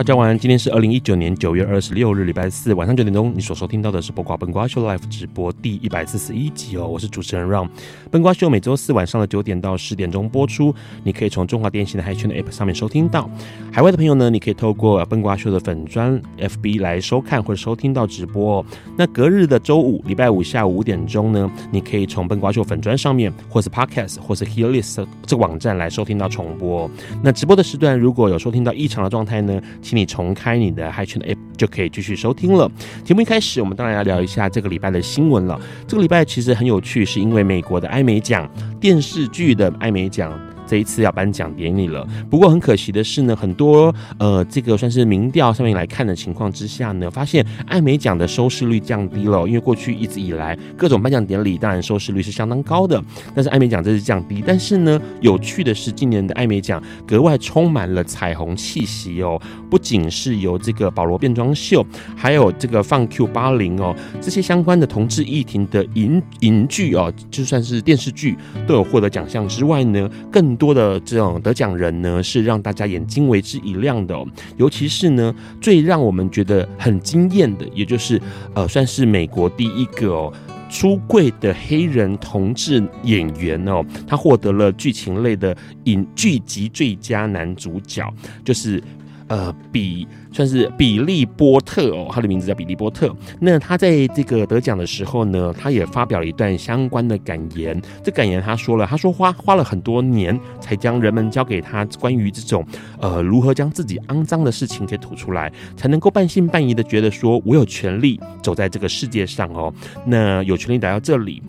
大家晚安。今天是二零一九年九月二十六日，礼拜四晚上九点钟。你所收听到的是播瓜笨瓜秀 Live 直播第一百四十一集哦。我是主持人 Ron。笨瓜秀每周四晚上的九点到十点钟播出。你可以从中华电信的海圈的 App 上面收听到。海外的朋友呢，你可以透过笨瓜秀的粉砖 FB 来收看或者收听到直播哦。那隔日的周五，礼拜五下午五点钟呢，你可以从笨瓜秀粉砖上面，或是 Podcast 或是 Hearlist 这个网站来收听到重播。那直播的时段如果有收听到异常的状态呢，请你重开你的 HiChat 的 App 就可以继续收听了。节目一开始，我们当然要聊一下这个礼拜的新闻了。这个礼拜其实很有趣，是因为美国的艾美奖电视剧的艾美奖。这一次要颁奖典礼了，不过很可惜的是呢，很多呃，这个算是民调上面来看的情况之下呢，发现艾美奖的收视率降低了。因为过去一直以来各种颁奖典礼当然收视率是相当高的，但是艾美奖这次降低。但是呢，有趣的是今年的艾美奖格外充满了彩虹气息哦，不仅是由这个保罗变装秀，还有这个放 Q 八零哦，这些相关的同志议题的影影剧哦，就算是电视剧都有获得奖项之外呢，更多的这种得奖人呢，是让大家眼睛为之一亮的哦。尤其是呢，最让我们觉得很惊艳的，也就是呃，算是美国第一个哦出柜的黑人同志演员哦，他获得了剧情类的影剧集最佳男主角，就是呃比。算是比利波特哦，他的名字叫比利波特。那他在这个得奖的时候呢，他也发表了一段相关的感言。这感言他说了，他说花花了很多年才将人们交给他关于这种呃如何将自己肮脏的事情给吐出来，才能够半信半疑的觉得说我有权利走在这个世界上哦。那有权利来到这里，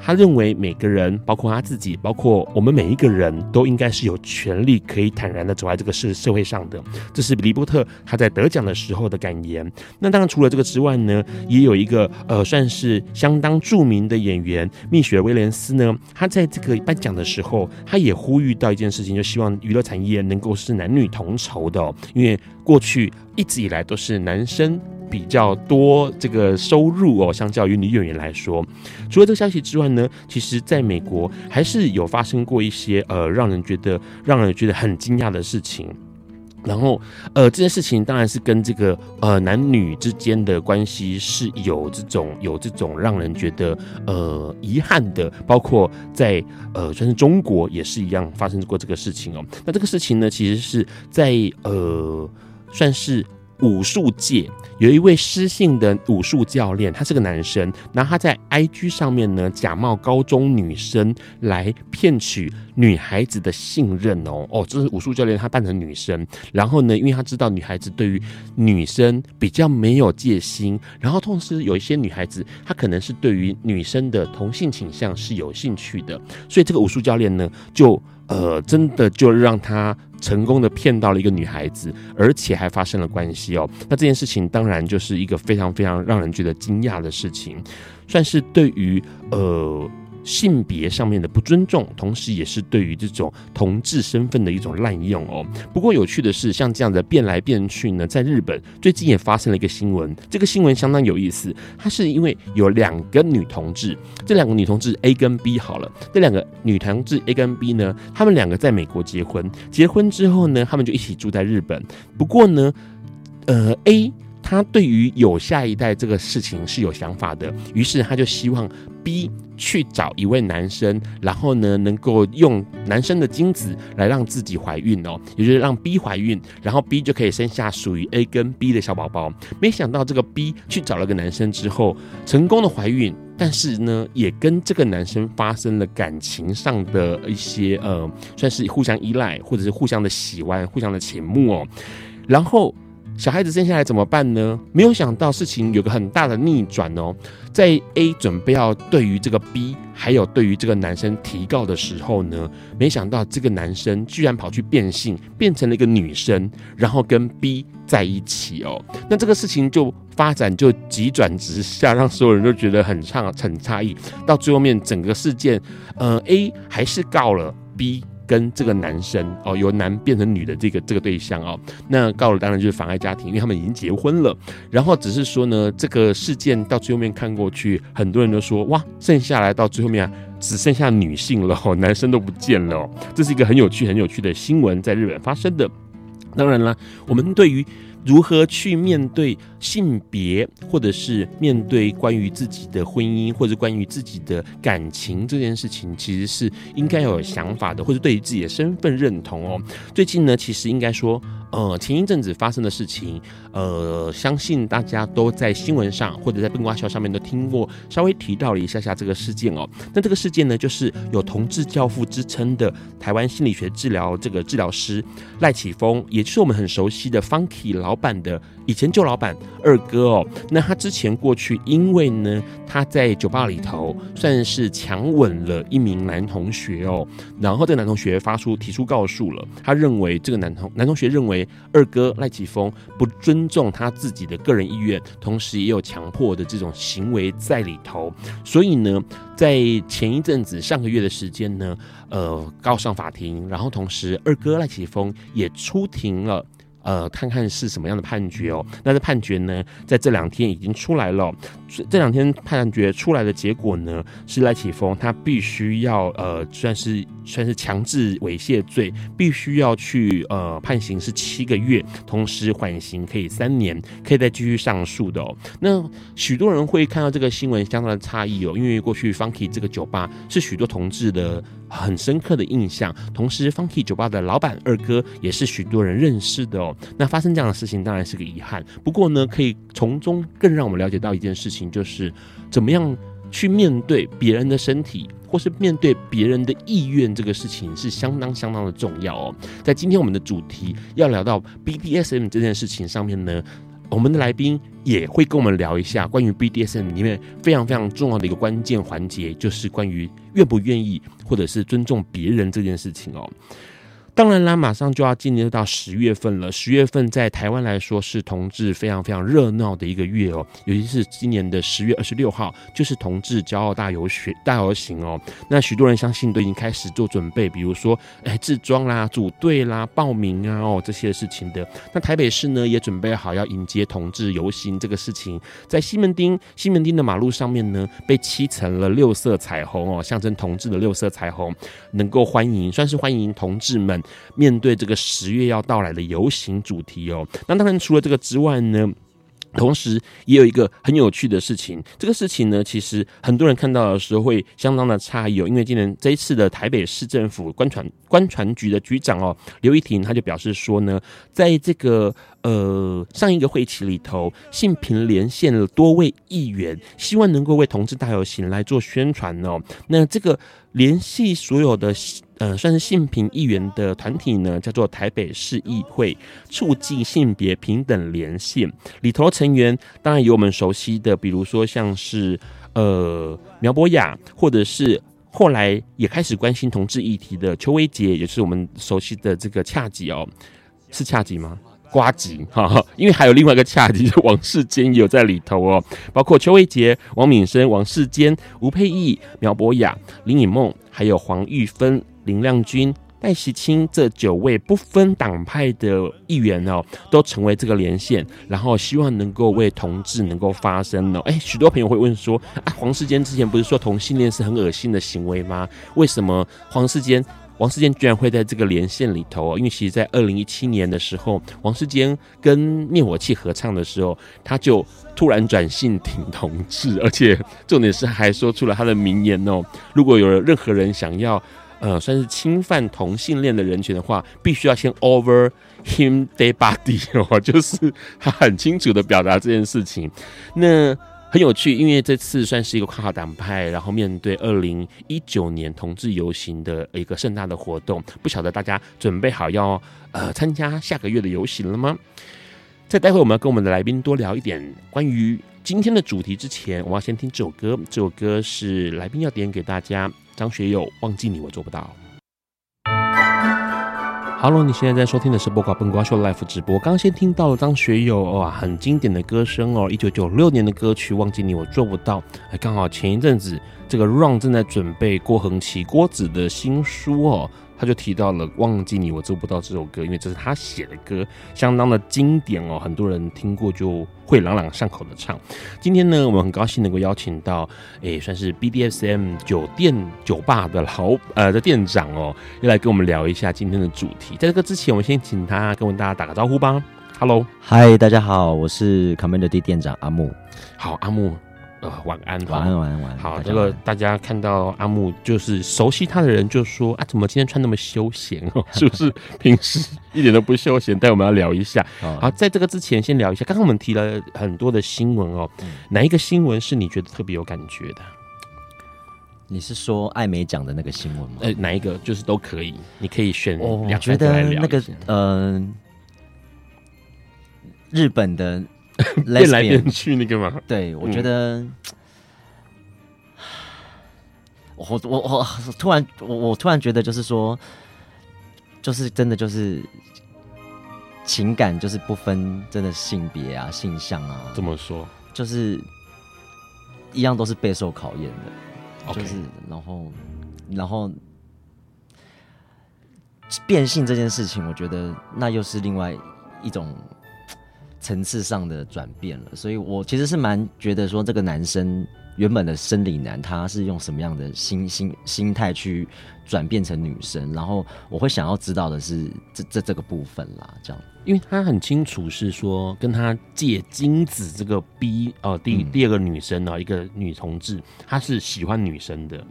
他认为每个人，包括他自己，包括我们每一个人都应该是有权利可以坦然的走在这个社社会上的。这是比利波特他在。得奖的时候的感言，那当然除了这个之外呢，也有一个呃，算是相当著名的演员蜜雪威廉斯呢，他在这个颁奖的时候，他也呼吁到一件事情，就希望娱乐产业能够是男女同酬的，因为过去一直以来都是男生比较多这个收入哦，相较于女演员来说。除了这个消息之外呢，其实在美国还是有发生过一些呃，让人觉得让人觉得很惊讶的事情。然后，呃，这件事情当然是跟这个呃男女之间的关系是有这种有这种让人觉得呃遗憾的，包括在呃算是中国也是一样发生过这个事情哦。那这个事情呢，其实是在呃算是。武术界有一位失信的武术教练，他是个男生，然后他在 IG 上面呢假冒高中女生来骗取女孩子的信任哦。哦，这是武术教练他扮成女生，然后呢，因为他知道女孩子对于女生比较没有戒心，然后同时有一些女孩子她可能是对于女生的同性倾向是有兴趣的，所以这个武术教练呢就呃真的就让他。成功的骗到了一个女孩子，而且还发生了关系哦。那这件事情当然就是一个非常非常让人觉得惊讶的事情，算是对于呃。性别上面的不尊重，同时也是对于这种同志身份的一种滥用哦。不过有趣的是，像这样的变来变去呢，在日本最近也发生了一个新闻，这个新闻相当有意思。它是因为有两个女同志，这两个女同志 A 跟 B 好了，这两个女同志 A 跟 B 呢，她们两个在美国结婚，结婚之后呢，她们就一起住在日本。不过呢，呃，A。他对于有下一代这个事情是有想法的，于是他就希望 B 去找一位男生，然后呢，能够用男生的精子来让自己怀孕哦，也就是让 B 怀孕，然后 B 就可以生下属于 A 跟 B 的小宝宝。没想到这个 B 去找了个男生之后，成功的怀孕，但是呢，也跟这个男生发生了感情上的一些呃，算是互相依赖，或者是互相的喜欢、互相的倾慕哦，然后。小孩子生下来怎么办呢？没有想到事情有个很大的逆转哦，在 A 准备要对于这个 B 还有对于这个男生提告的时候呢，没想到这个男生居然跑去变性，变成了一个女生，然后跟 B 在一起哦。那这个事情就发展就急转直下，让所有人都觉得很差很诧异。到最后面整个事件，呃，A 还是告了 B。跟这个男生哦，由男变成女的这个这个对象哦，那告了当然就是妨碍家庭，因为他们已经结婚了。然后只是说呢，这个事件到最后面看过去，很多人都说哇，剩下来到最后面只剩下女性了，男生都不见了。这是一个很有趣很有趣的新闻，在日本发生的。当然了，我们对于。如何去面对性别，或者是面对关于自己的婚姻，或者关于自己的感情这件事情，其实是应该要有想法的，或者对于自己的身份认同哦。最近呢，其实应该说。呃，前一阵子发生的事情，呃，相信大家都在新闻上或者在笨瓜秀上面都听过，稍微提到了一下下这个事件哦。那这个事件呢，就是有同志教父之称的台湾心理学治疗这个治疗师赖启峰，也就是我们很熟悉的 Funky 老板的以前旧老板二哥哦。那他之前过去，因为呢他在酒吧里头算是强吻了一名男同学哦，然后这个男同学发出提出告诉了，他认为这个男同男同学认为。二哥赖启峰不尊重他自己的个人意愿，同时也有强迫的这种行为在里头，所以呢，在前一阵子上个月的时间呢，呃，告上法庭，然后同时二哥赖启峰也出庭了。呃，看看是什么样的判决哦。那这判决呢，在这两天已经出来了。这两天判决出来的结果呢，是赖启峰他必须要呃，算是算是强制猥亵罪，必须要去呃判刑是七个月，同时缓刑可以三年，可以再继续上诉的哦。那许多人会看到这个新闻，相当的诧异哦，因为过去 Funky 这个酒吧是许多同志的。很深刻的印象，同时，Funky 酒吧的老板二哥也是许多人认识的哦。那发生这样的事情当然是个遗憾，不过呢，可以从中更让我们了解到一件事情，就是怎么样去面对别人的身体，或是面对别人的意愿，这个事情是相当相当的重要哦。在今天我们的主题要聊到 BDSM 这件事情上面呢。我们的来宾也会跟我们聊一下关于 BDSM 里面非常非常重要的一个关键环节，就是关于愿不愿意或者是尊重别人这件事情哦。当然啦，马上就要进入到十月份了。十月份在台湾来说是同志非常非常热闹的一个月哦，尤其是今年的十月二十六号，就是同志骄傲大游学大游行哦。那许多人相信都已经开始做准备，比如说哎自装啦、组队啦、报名啊哦这些事情的。那台北市呢也准备好要迎接同志游行这个事情，在西门町西门町的马路上面呢被漆成了六色彩虹哦，象征同志的六色彩虹，能够欢迎算是欢迎同志们。面对这个十月要到来的游行主题哦，那当然除了这个之外呢，同时也有一个很有趣的事情。这个事情呢，其实很多人看到的时候会相当的诧异哦，因为今年这一次的台北市政府官传官传局的局长哦刘一婷，他就表示说呢，在这个呃上一个会期里头，性平连线了多位议员，希望能够为同志大游行来做宣传哦。那这个联系所有的。呃，算是性平议员的团体呢，叫做台北市议会促进性别平等连线，里头成员当然有我们熟悉的，比如说像是呃苗博雅，或者是后来也开始关心同志议题的邱威杰，也是我们熟悉的这个恰吉哦，是恰吉吗？瓜吉哈哈，因为还有另外一个恰吉，就王世坚也有在里头哦，包括邱威杰、王敏生、王世坚、吴沛忆、苗博雅、林颖梦，还有黄玉芬。林亮君、戴锡清这九位不分党派的议员哦，都成为这个连线，然后希望能够为同志能够发声哦。哎，许多朋友会问说啊，黄世坚之前不是说同性恋是很恶心的行为吗？为什么黄世坚王世坚居然会在这个连线里头哦，因为其实，在二零一七年的时候，王世坚跟灭火器合唱的时候，他就突然转性挺同志，而且重点是还说出了他的名言哦：如果有任何人想要呃算是侵犯同性恋的人权的话，必须要先 over him dead body 哦，就是他很清楚的表达这件事情。那。很有趣，因为这次算是一个跨党派，然后面对二零一九年同志游行的一个盛大的活动，不晓得大家准备好要呃参加下个月的游行了吗？在待会我们要跟我们的来宾多聊一点关于今天的主题之前，我要先听这首歌，这首歌是来宾要点给大家，张学友《忘记你我做不到》。Hello，你现在在收听的是《播瓜笨瓜秀》Live 直播。刚先听到了张学友哇，很经典的歌声哦，一九九六年的歌曲《忘记你我做不到》。哎，刚好前一阵子这个 Run 正在准备郭恒奇郭子的新书哦。他就提到了《忘记你我做不到》这首歌，因为这是他写的歌，相当的经典哦，很多人听过就会朗朗上口的唱。今天呢，我们很高兴能够邀请到，诶、欸，算是 BDSM 酒店酒吧的老呃的店长哦，要来跟我们聊一下今天的主题。在这个之前，我们先请他跟我们大家打个招呼吧。Hello，嗨，大家好，我是 Commander D 店长阿木。好，阿木。呃，晚安，晚安，晚安，晚安。好，这个大家看到阿木，就是熟悉他的人就说啊，怎么今天穿那么休闲哦？是不是平时一点都不休闲？但我们要聊一下。好，在这个之前先聊一下，刚刚我们提了很多的新闻哦，哪一个新闻是你觉得特别有感觉的？你是说艾美奖的那个新闻吗？呃，哪一个就是都可以，你可以选。我觉得那个呃，日本的。变来变去那个嘛？对，我觉得，嗯、我我我突然我我突然觉得，就是说，就是真的就是情感，就是不分真的性别啊、性向啊。怎么说？就是一样都是备受考验的。就是然后然后变性这件事情，我觉得那又是另外一种。层次上的转变了，所以我其实是蛮觉得说，这个男生原本的生理男，他是用什么样的心心心态去转变成女生，然后我会想要知道的是这这这个部分啦，这样，因为他很清楚是说跟他借精子这个 B 呃第第二个女生呢，嗯、一个女同志，她是喜欢女生的，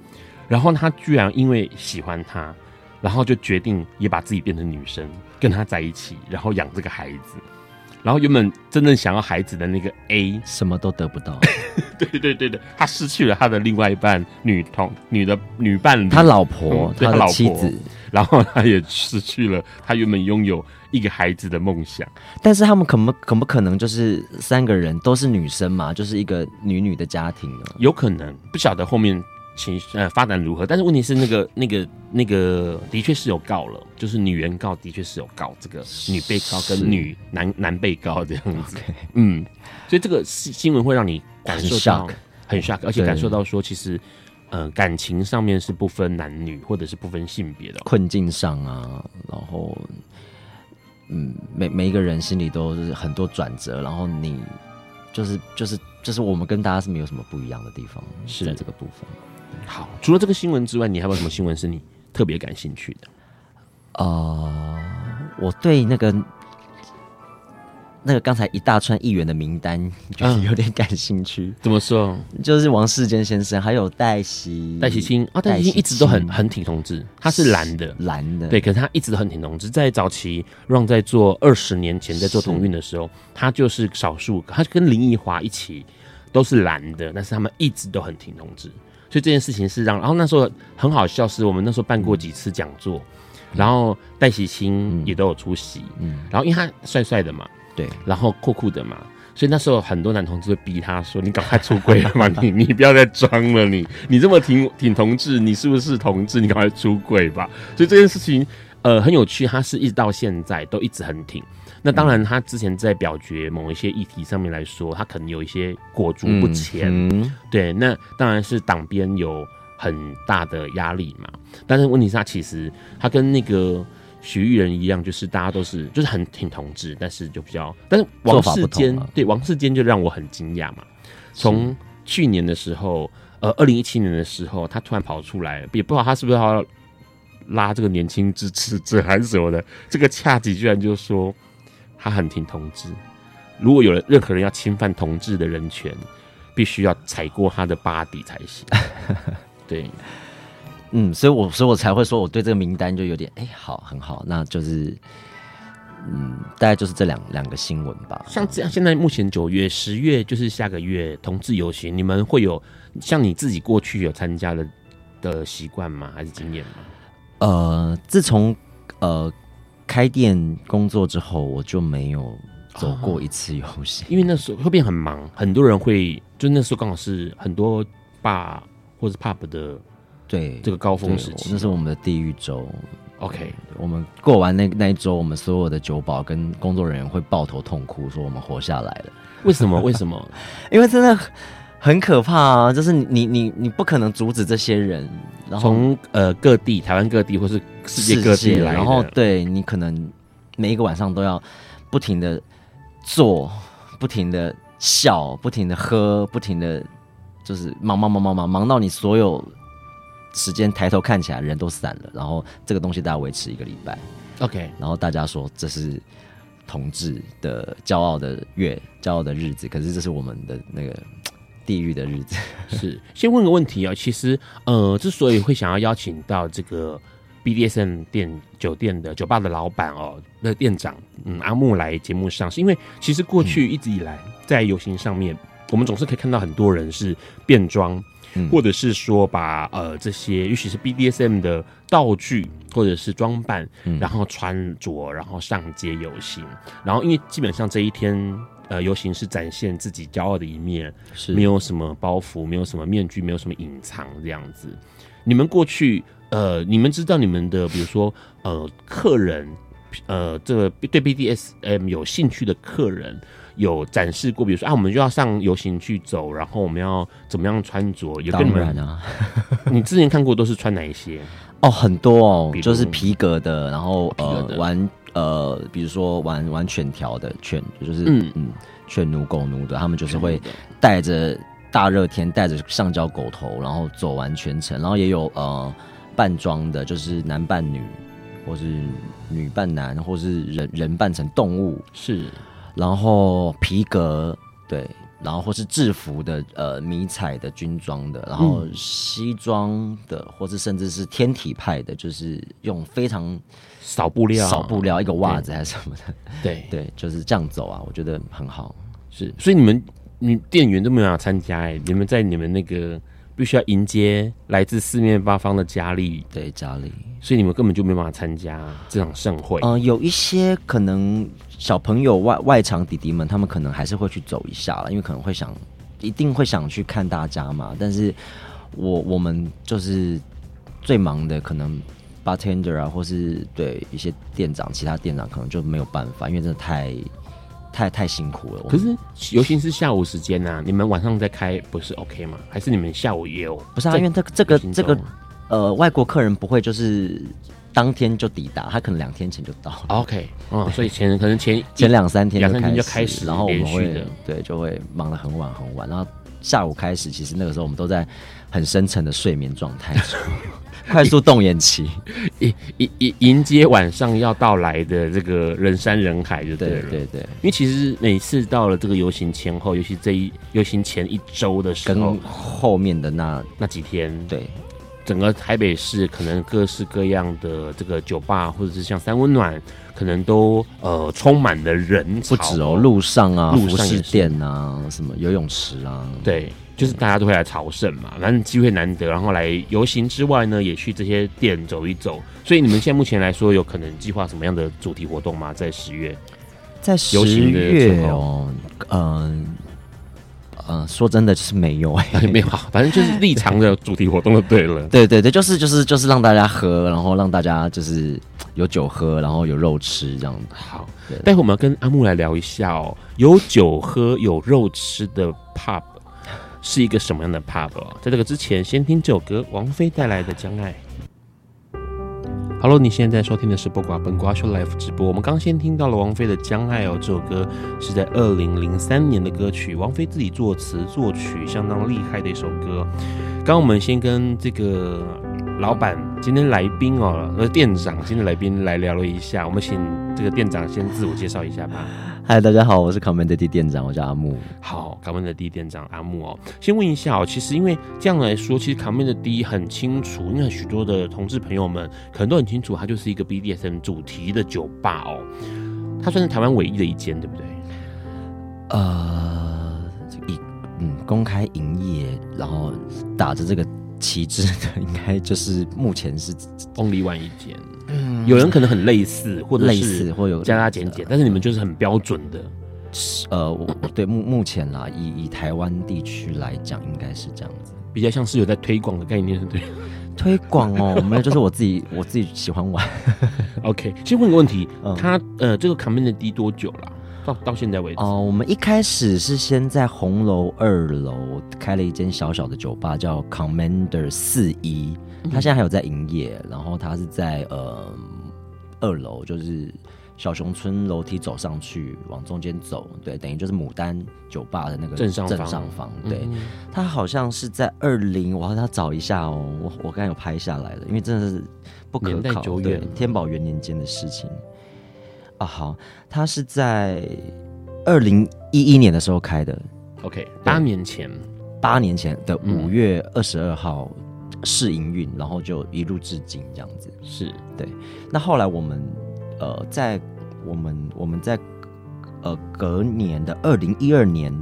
然后他居然因为喜欢她，然后就决定也把自己变成女生，跟他在一起，然后养这个孩子。然后原本真正想要孩子的那个 A 什么都得不到，对对对对，他失去了他的另外一半女同女的女伴侣，他老婆，嗯、他的妻子，然后他也失去了他原本拥有一个孩子的梦想。但是他们可不可不可能就是三个人都是女生嘛？就是一个女女的家庭呢？有可能，不晓得后面。情呃发展如何？但是问题是那个那个那个的确是有告了，就是女原告的确是有告这个女被告跟女男男被告这样子。Okay. 嗯，所以这个新新闻会让你感受到很 shock，而且感受到说其实呃感情上面是不分男女或者是不分性别的困境上啊，然后嗯每每一个人心里都是很多转折，然后你就是就是就是我们跟大家是没有什么不一样的地方，是在这个部分。好，除了这个新闻之外，你还有什么新闻是你特别感兴趣的？呃，我对那个那个刚才一大串议员的名单，就是有点感兴趣。怎么说？就是王世坚先生，还有戴喜戴喜清啊，戴喜清一直都很很挺同志，他是蓝的蓝的，对，可是他一直都很挺同志。在早期让在做二十年前在做同运的时候，他就是少数，他跟林奕华一起都是蓝的，但是他们一直都很挺同志。所以这件事情是让，然后那时候很好笑，是我们那时候办过几次讲座，嗯、然后戴喜清也都有出席，嗯，然后因为他帅帅的嘛，对，然后酷酷的嘛，所以那时候很多男同志会逼他说：“你赶快出柜了嘛，你你不要再装了，你你这么挺挺同志，你是不是同志？你赶快出柜吧。”所以这件事情呃很有趣，他是一直到现在都一直很挺。那当然，他之前在表决某一些议题上面来说，他可能有一些裹足不前。嗯、对，那当然是党边有很大的压力嘛。但是问题是，他其实他跟那个徐玉仁一样，就是大家都是就是很挺同志，但是就比较，但是王世坚对王世坚就让我很惊讶嘛。从去年的时候，呃，二零一七年的时候，他突然跑出来，也不知道他是不是要拉这个年轻支持者还是什么的，这个恰吉居然就说他很挺同志，如果有人任何人要侵犯同志的人权，必须要踩过他的巴底才行。对，嗯，所以我所以我才会说我对这个名单就有点哎、欸，好，很好，那就是。嗯，大概就是这两两个新闻吧。像这样，现在目前九月、十月就是下个月同志游行，你们会有像你自己过去有参加的的习惯吗？还是经验吗？呃，自从呃开店工作之后，我就没有走过一次游行，因为那时候会变很忙，很多人会就那时候刚好是很多 bar 或者 pub 的对这个高峰时期，那是我们的地狱周。OK，我们过完那那一周，我们所有的酒保跟工作人员会抱头痛哭，说我们活下来了。为什么？为什么？因为真的很可怕啊！就是你你你不可能阻止这些人，然后从呃各地，台湾各地或是世界各地来，然后对你可能每一个晚上都要不停的做，不停的笑，不停的喝，不停的就是忙忙忙忙忙忙到你所有。时间抬头看起来人都散了，然后这个东西大家维持一个礼拜，OK，然后大家说这是同志的骄傲的月，骄傲的日子，可是这是我们的那个 地狱的日子。是，先问个问题啊、哦，其实呃，之所以会想要邀请到这个 BDSM 店酒店的酒吧的老板哦，那店长嗯阿木来节目上，是因为其实过去一直以来在游行上面，嗯、我们总是可以看到很多人是变装。或者是说把呃这些，尤其是 BDSM 的道具或者是装扮，然后穿着，然后上街游行，然后因为基本上这一天呃游行是展现自己骄傲的一面，是没有什么包袱，没有什么面具，没有什么隐藏这样子。你们过去呃，你们知道你们的比如说呃客人呃这个对 BDSM 有兴趣的客人。有展示过，比如说啊，我们就要上游行去走，然后我们要怎么样穿着？有跟你们当然啊，你之前看过都是穿哪一些？哦，很多哦，就是皮革的，然后呃玩呃，比如说玩玩犬条的犬，就是嗯嗯犬奴狗奴的，他们就是会带着大热天带着橡胶狗头，然后走完全程，然后也有呃扮装的，就是男扮女，或是女扮男，或是人人扮成动物。是。然后皮革对，然后或是制服的，呃，迷彩的军装的，然后西装的，嗯、或是甚至是天体派的，就是用非常少布料，少布料一个袜子还是什么的，对。对，就是这样走啊，我觉得很好。是，所以你们你店员都没有要参加哎，你们在你们那个必须要迎接来自四面八方的佳丽，对佳丽，所以你们根本就没办法参加这场盛会。嗯、呃，有一些可能。小朋友外外场弟弟们，他们可能还是会去走一下了，因为可能会想，一定会想去看大家嘛。但是我我们就是最忙的，可能 bartender 啊，或是对一些店长，其他店长可能就没有办法，因为真的太太太辛苦了。可是尤其是下午时间呐、啊，你们晚上再开不是 OK 吗？还是你们下午也有？不是啊，因为这个这个这个呃，外国客人不会就是。当天就抵达，他可能两天前就到了。OK，嗯，所以前可能前前两三天两三天就开始，然后我们会对就会忙得很晚很晚，然后下午开始，其实那个时候我们都在很深沉的睡眠状态中，快速动眼期，迎迎迎迎接晚上要到来的这个人山人海，就对了。对对对，因为其实每次到了这个游行前后，尤其这一游行前一周的时候，跟后面的那那几天，对。整个台北市可能各式各样的这个酒吧，或者是像三温暖，可能都呃充满了人潮。不止哦，路上啊，路上服饰店啊，什么游泳池啊，对，就是大家都会来朝圣嘛，反正机会难得，然后来游行之外呢，也去这些店走一走。所以你们现在目前来说，有可能计划什么样的主题活动吗？在十月，在十月哦，嗯、呃。嗯，说真的就是没有哎、欸，没有，反正就是立场的主题活动就对了。对对对，就是就是就是让大家喝，然后让大家就是有酒喝，然后有肉吃这样子。好，待会我们要跟阿木来聊一下哦，有酒喝有肉吃的 pub 是一个什么样的 pub？在这个之前，先听这首歌，王菲带来的《将爱》。Hello，你现在在收听的是播瓜本瓜秀 Live 直播。我们刚先听到了王菲的《将爱》哦，这首歌是在二零零三年的歌曲，王菲自己作词作曲，相当厉害的一首歌。刚我们先跟这个老板今天来宾哦，呃，店长今天来宾来聊了一下，我们请这个店长先自我介绍一下吧。嗨，大家好，我是 Commander D 店长，我叫阿木。好，Commander D 店长阿木哦，先问一下哦，其实因为这样来说，其实 Commander D 很清楚，因为许多的同志朋友们可能都很清楚，它就是一个 BDSM 主题的酒吧哦，它算是台湾唯一的一间，对不对？呃，以嗯公开营业，然后打着这个旗帜的，应该就是目前是 only one 一间。嗯，有人可能很类似，或者类似，或有加加减减，但是你们就是很标准的。呃，我对目目前啦，以以台湾地区来讲，应该是这样子，比较像是有在推广的概念，对。推广哦，没有，就是我自己我自己喜欢玩。OK，先问个问题，嗯、他呃，这个 Commander D 多久了？到到现在为止，哦、呃，我们一开始是先在红楼二楼开了一间小小的酒吧，叫 Commander 四一，他现在还有在营业。然后他是在呃二楼，就是小熊村楼梯走上去，往中间走，对，等于就是牡丹酒吧的那个正上方。正上方，对，他好像是在二零，我要他找一下哦，我我刚才有拍下来了，因为真的是不可考，对，天宝元年间的事情。啊，好，他是在二零一一年的时候开的，OK，八年前，八年前的五月二十二号试营运，然后就一路至今这样子，是对。那后来我们呃，在我们我们在呃隔年的二零一二年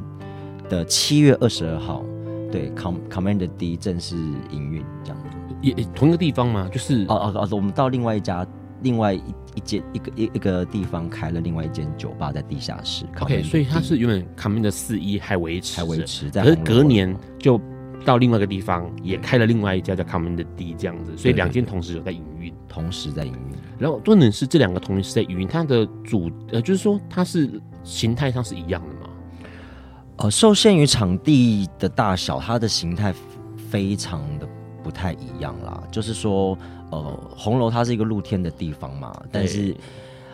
的七月二十二号，对，Com Commander D 正式营运这样子，也同一个地方吗？就是哦哦哦，我们到另外一家。另外一一间一个一一个地方开了另外一间酒吧在地下室。OK，所以它是原本 Commander 四一还维持还维持在，可是隔年就到另外一个地方也开了另外一家叫 Commander D 这样子，所以两间同时有在营运，同时在营运。然后重点是这两个同时在营运，它的主呃就是说它是形态上是一样的吗？呃，受限于场地的大小，它的形态非常的不太一样啦，就是说。呃，红楼它是一个露天的地方嘛，但是，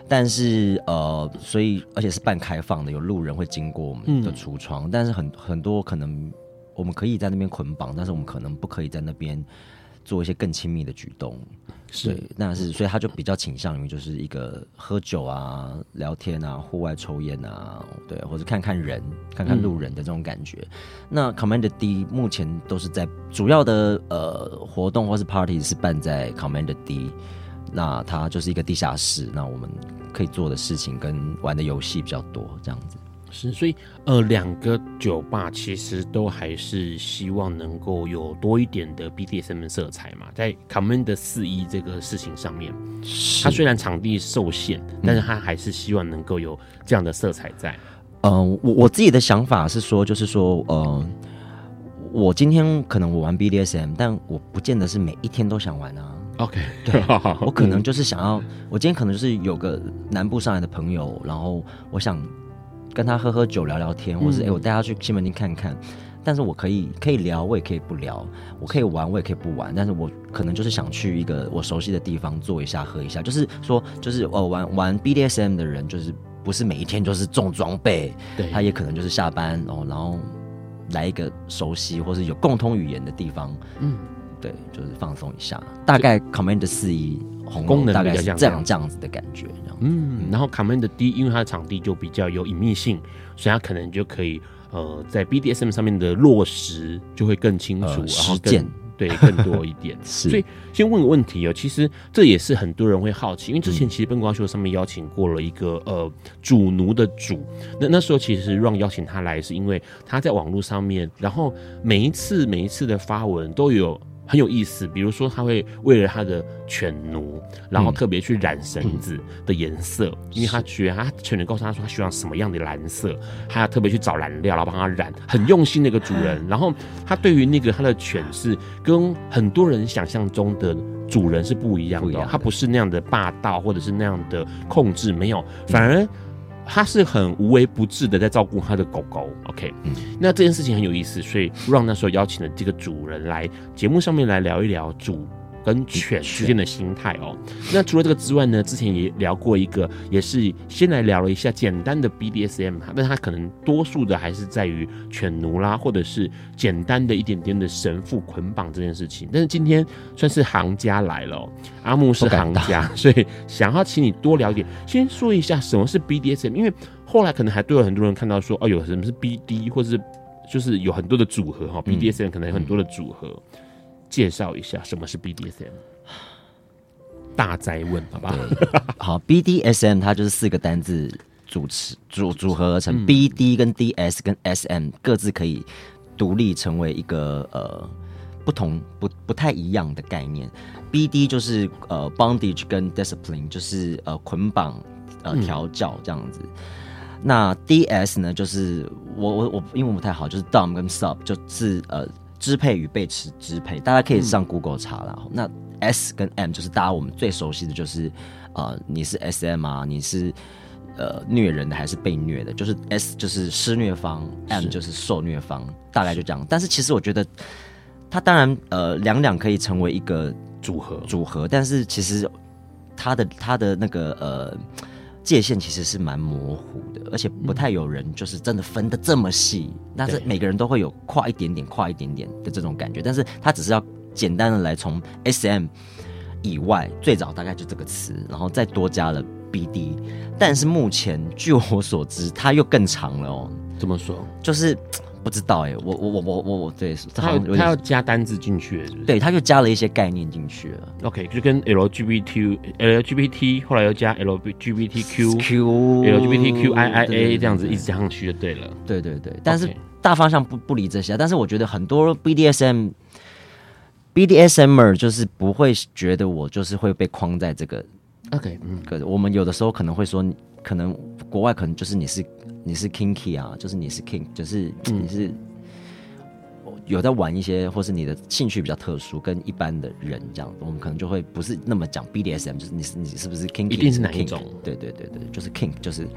但是呃，所以而且是半开放的，有路人会经过我们的橱窗，嗯、但是很很多可能我们可以在那边捆绑，但是我们可能不可以在那边做一些更亲密的举动。是，那是所以他就比较倾向于就是一个喝酒啊、聊天啊、户外抽烟啊，对，或者看看人、看看路人的这种感觉。嗯、那 Commander D 目前都是在主要的呃活动或是 party 是办在 Commander D，那它就是一个地下室，那我们可以做的事情跟玩的游戏比较多，这样子。是，所以呃，两个酒吧其实都还是希望能够有多一点的 BDSM 色彩嘛，在 Commander 四一这个事情上面，它虽然场地受限，但是它还是希望能够有这样的色彩在。嗯、呃，我我自己的想法是说，就是说，呃，我今天可能我玩 BDSM，但我不见得是每一天都想玩啊。OK，对，我可能就是想要，我今天可能就是有个南部上来的朋友，然后我想。跟他喝喝酒、聊聊天，或是哎、欸，我带他去西门町看看。但是我可以可以聊，我也可以不聊；我可以玩，我也可以不玩。但是我可能就是想去一个我熟悉的地方坐一下、喝一下。就是说，就是哦，玩玩 BDSM 的人，就是不是每一天就是重装备，对，他也可能就是下班哦，然后来一个熟悉或是有共通语言的地方，嗯，对，就是放松一下。大概 Commander 四一。功能大概是这样这样子的感觉，嗯，然后 Commander D 因为它的场地就比较有隐秘性，所以它可能就可以呃在 BDSM 上面的落实就会更清楚，呃、然后更对更多一点。是所以先问个问题哦，其实这也是很多人会好奇，因为之前其实笨瓜秀上面邀请过了一个呃主奴的主，那那时候其实让邀请他来是因为他在网络上面，然后每一次每一次的发文都有。很有意思，比如说他会为了他的犬奴，然后特别去染绳子的颜色，嗯、因为他觉得他犬奴告诉他说他需要什么样的蓝色，他要特别去找染料，然后帮他染，很用心的一个主人。然后他对于那个他的犬是跟很多人想象中的主人是不一样的，他不是那样的霸道或者是那样的控制，没有，反而。他是很无微不至的在照顾他的狗狗，OK，嗯，那这件事情很有意思，所以让那时候邀请了这个主人来节目上面来聊一聊主跟犬之间的心态哦。那除了这个之外呢，之前也聊过一个，也是先来聊了一下简单的 BDSM，但它可能多数的还是在于犬奴啦，或者是简单的一点点的神父捆绑这件事情。但是今天算是行家来了，阿木是行家，所以想要请你多聊一点。先说一下什么是 BDSM，因为后来可能还对有很多人看到说，哦，有什么是 BD，或者是就是有很多的组合哈，BDSM 可能有很多的组合。介绍一下什么是 BDSM？大灾问，好吧？好，BDSM 它就是四个单字组词组组合而成。嗯、BD 跟 DS 跟 SM 各自可以独立成为一个呃不同不不太一样的概念。BD 就是呃 bondage 跟 discipline，就是呃捆绑呃调教这样子。嗯、那 DS 呢，就是我我我英文不太好，就是 dom 跟 sub，就是呃。支配与被持支配，大家可以上 Google 查了。嗯、那 S 跟 M 就是大家我们最熟悉的就是，呃，你是 SM 啊，你是呃虐人的还是被虐的？就是 S 就是施虐方，M 就是受虐方，大概就这样。是但是其实我觉得，它当然呃两两可以成为一个组合组合，但是其实它的它的那个呃。界限其实是蛮模糊的，而且不太有人就是真的分得这么细。嗯、但是每个人都会有跨一点点、跨一点点的这种感觉。但是他只是要简单的来从 SM 以外，最早大概就这个词，然后再多加了 BD。但是目前据我所知，它又更长了哦。怎么说？就是。不知道哎、欸，我我我我我我对他他要加单字进去是是？对，他就加了一些概念进去了。OK，就跟 LGBT LGBT 后来又加 LGBTQ Q LGBTQIIA 这样子一直加上去就对了。对对对，但是大方向不不离这些，但是我觉得很多 BDSM BDSMer 就是不会觉得我就是会被框在这个 OK，嗯，可我们有的时候可能会说，可能国外可能就是你是。你是 kinky 啊，就是你是 king，就是你是有在玩一些，或是你的兴趣比较特殊，跟一般的人这样，我们可能就会不是那么讲 BDSM，就是你是你是不是 kinky，一定是哪一种？对对对对，就是 king，就是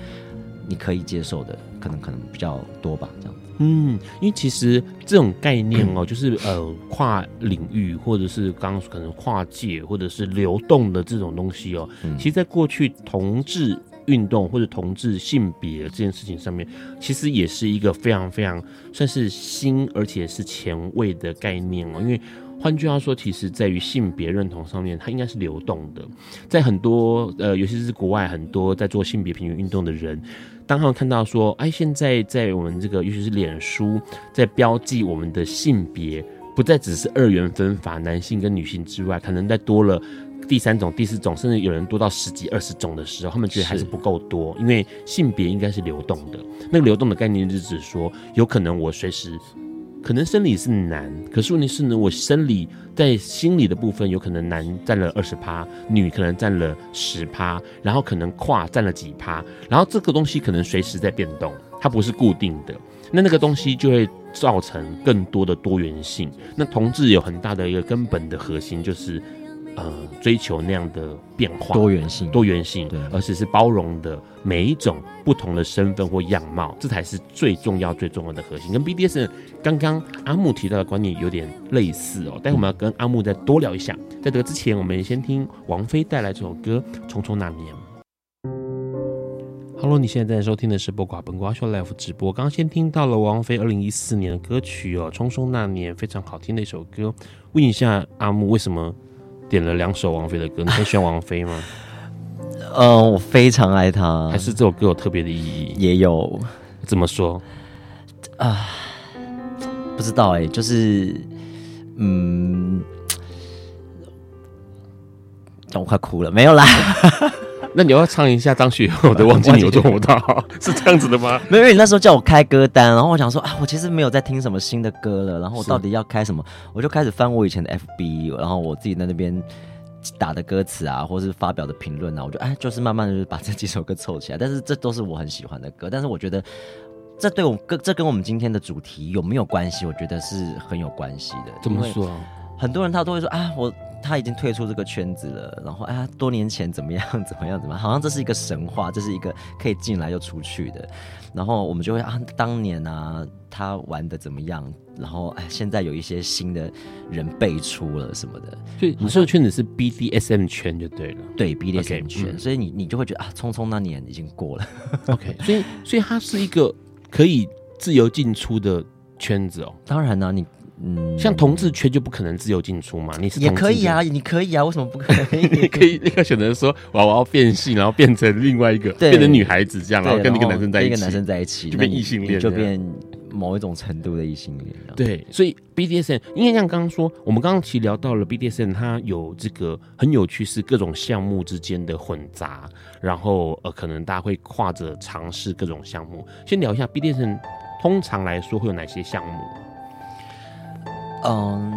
你可以接受的，可能可能比较多吧，这样子。嗯，因为其实这种概念哦，就是呃跨领域，或者是刚刚可能跨界，或者是流动的这种东西哦，其实在过去同志。运动或者同志性别这件事情上面，其实也是一个非常非常算是新而且是前卫的概念哦。因为换句话说，其实在于性别认同上面，它应该是流动的。在很多呃，尤其是国外很多在做性别平权运动的人，当他们看到说，哎，现在在我们这个尤其是脸书在标记我们的性别，不再只是二元分法，男性跟女性之外，可能再多了。第三种、第四种，甚至有人多到十几、二十种的时候，他们觉得还是不够多，因为性别应该是流动的。那个流动的概念就是指说，有可能我随时可能生理是男，可是问题是呢，我生理在心理的部分，有可能男占了二十趴，女可能占了十趴，然后可能跨占了几趴，然后这个东西可能随时在变动，它不是固定的。那那个东西就会造成更多的多元性。那同志有很大的一个根本的核心就是。呃，追求那样的变化，多元性，多元性，对，而且是包容的每一种不同的身份或样貌，这才是最重要、最重要的核心。跟 BDSM 刚刚阿木提到的观念有点类似哦，待会我们要跟阿木再多聊一下。在这个之前，我们先听王菲带来这首歌《匆匆那年》。Hello，你现在在收听的是播瓜本瓜秀 Live 直播。刚刚先听到了王菲二零一四年的歌曲哦，《匆匆那年》，非常好听的一首歌。问一下阿木，为什么？点了两首王菲的歌，你很喜欢王菲吗？嗯，我非常爱她。还是这首歌有特别的意义？也有。怎么说？啊，不知道哎、欸，就是，嗯，我快哭了，没有啦。那你要唱一下张学友 的《忘记你有多么大》，是这样子的吗？没有，因为你那时候叫我开歌单，然后我想说啊，我其实没有在听什么新的歌了，然后我到底要开什么？我就开始翻我以前的 FB，然后我自己在那边打的歌词啊，或是发表的评论啊，我就哎，就是慢慢的就把这几首歌凑起来。但是这都是我很喜欢的歌，但是我觉得这对我跟这跟我们今天的主题有没有关系？我觉得是很有关系的。怎么说？很多人他都会说啊，我。他已经退出这个圈子了，然后哎呀，多年前怎么样怎么样怎么样，好像这是一个神话，这是一个可以进来又出去的，然后我们就会啊，当年啊，他玩的怎么样，然后哎，现在有一些新的人辈出了什么的，所以你说的圈子是 BDSM 圈就对了，对 BDSM 圈所以你你就会觉得啊，匆匆那年已经过了，OK，所以所以它是一个可以自由进出的圈子哦，当然呢、你。嗯，像同志圈就不可能自由进出嘛？你是也可以啊，你可以啊，为什么不可以？你可以那个选择说，我我要变性，然后变成另外一个，变成女孩子这样，然后跟那个男生在一起，跟一个男生在一起，就变异性恋，就变某一种程度的异性恋。对，所以 BDSM，因为像刚刚说，我们刚刚其实聊到了 BDSM，它有这个很有趣，是各种项目之间的混杂，然后呃，可能大家会跨着尝试各种项目。先聊一下 BDSM，通常来说会有哪些项目？嗯，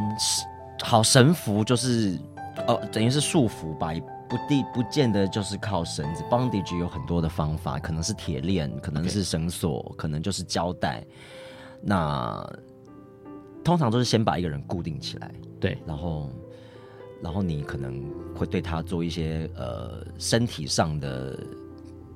好，神符就是，呃，等于是束缚吧，不地不见得就是靠绳子，bondage 有很多的方法，可能是铁链，可能是绳索，Okay. 可能就是胶带。那通常都是先把一个人固定起来，对，然后，然后你可能会对他做一些呃身体上的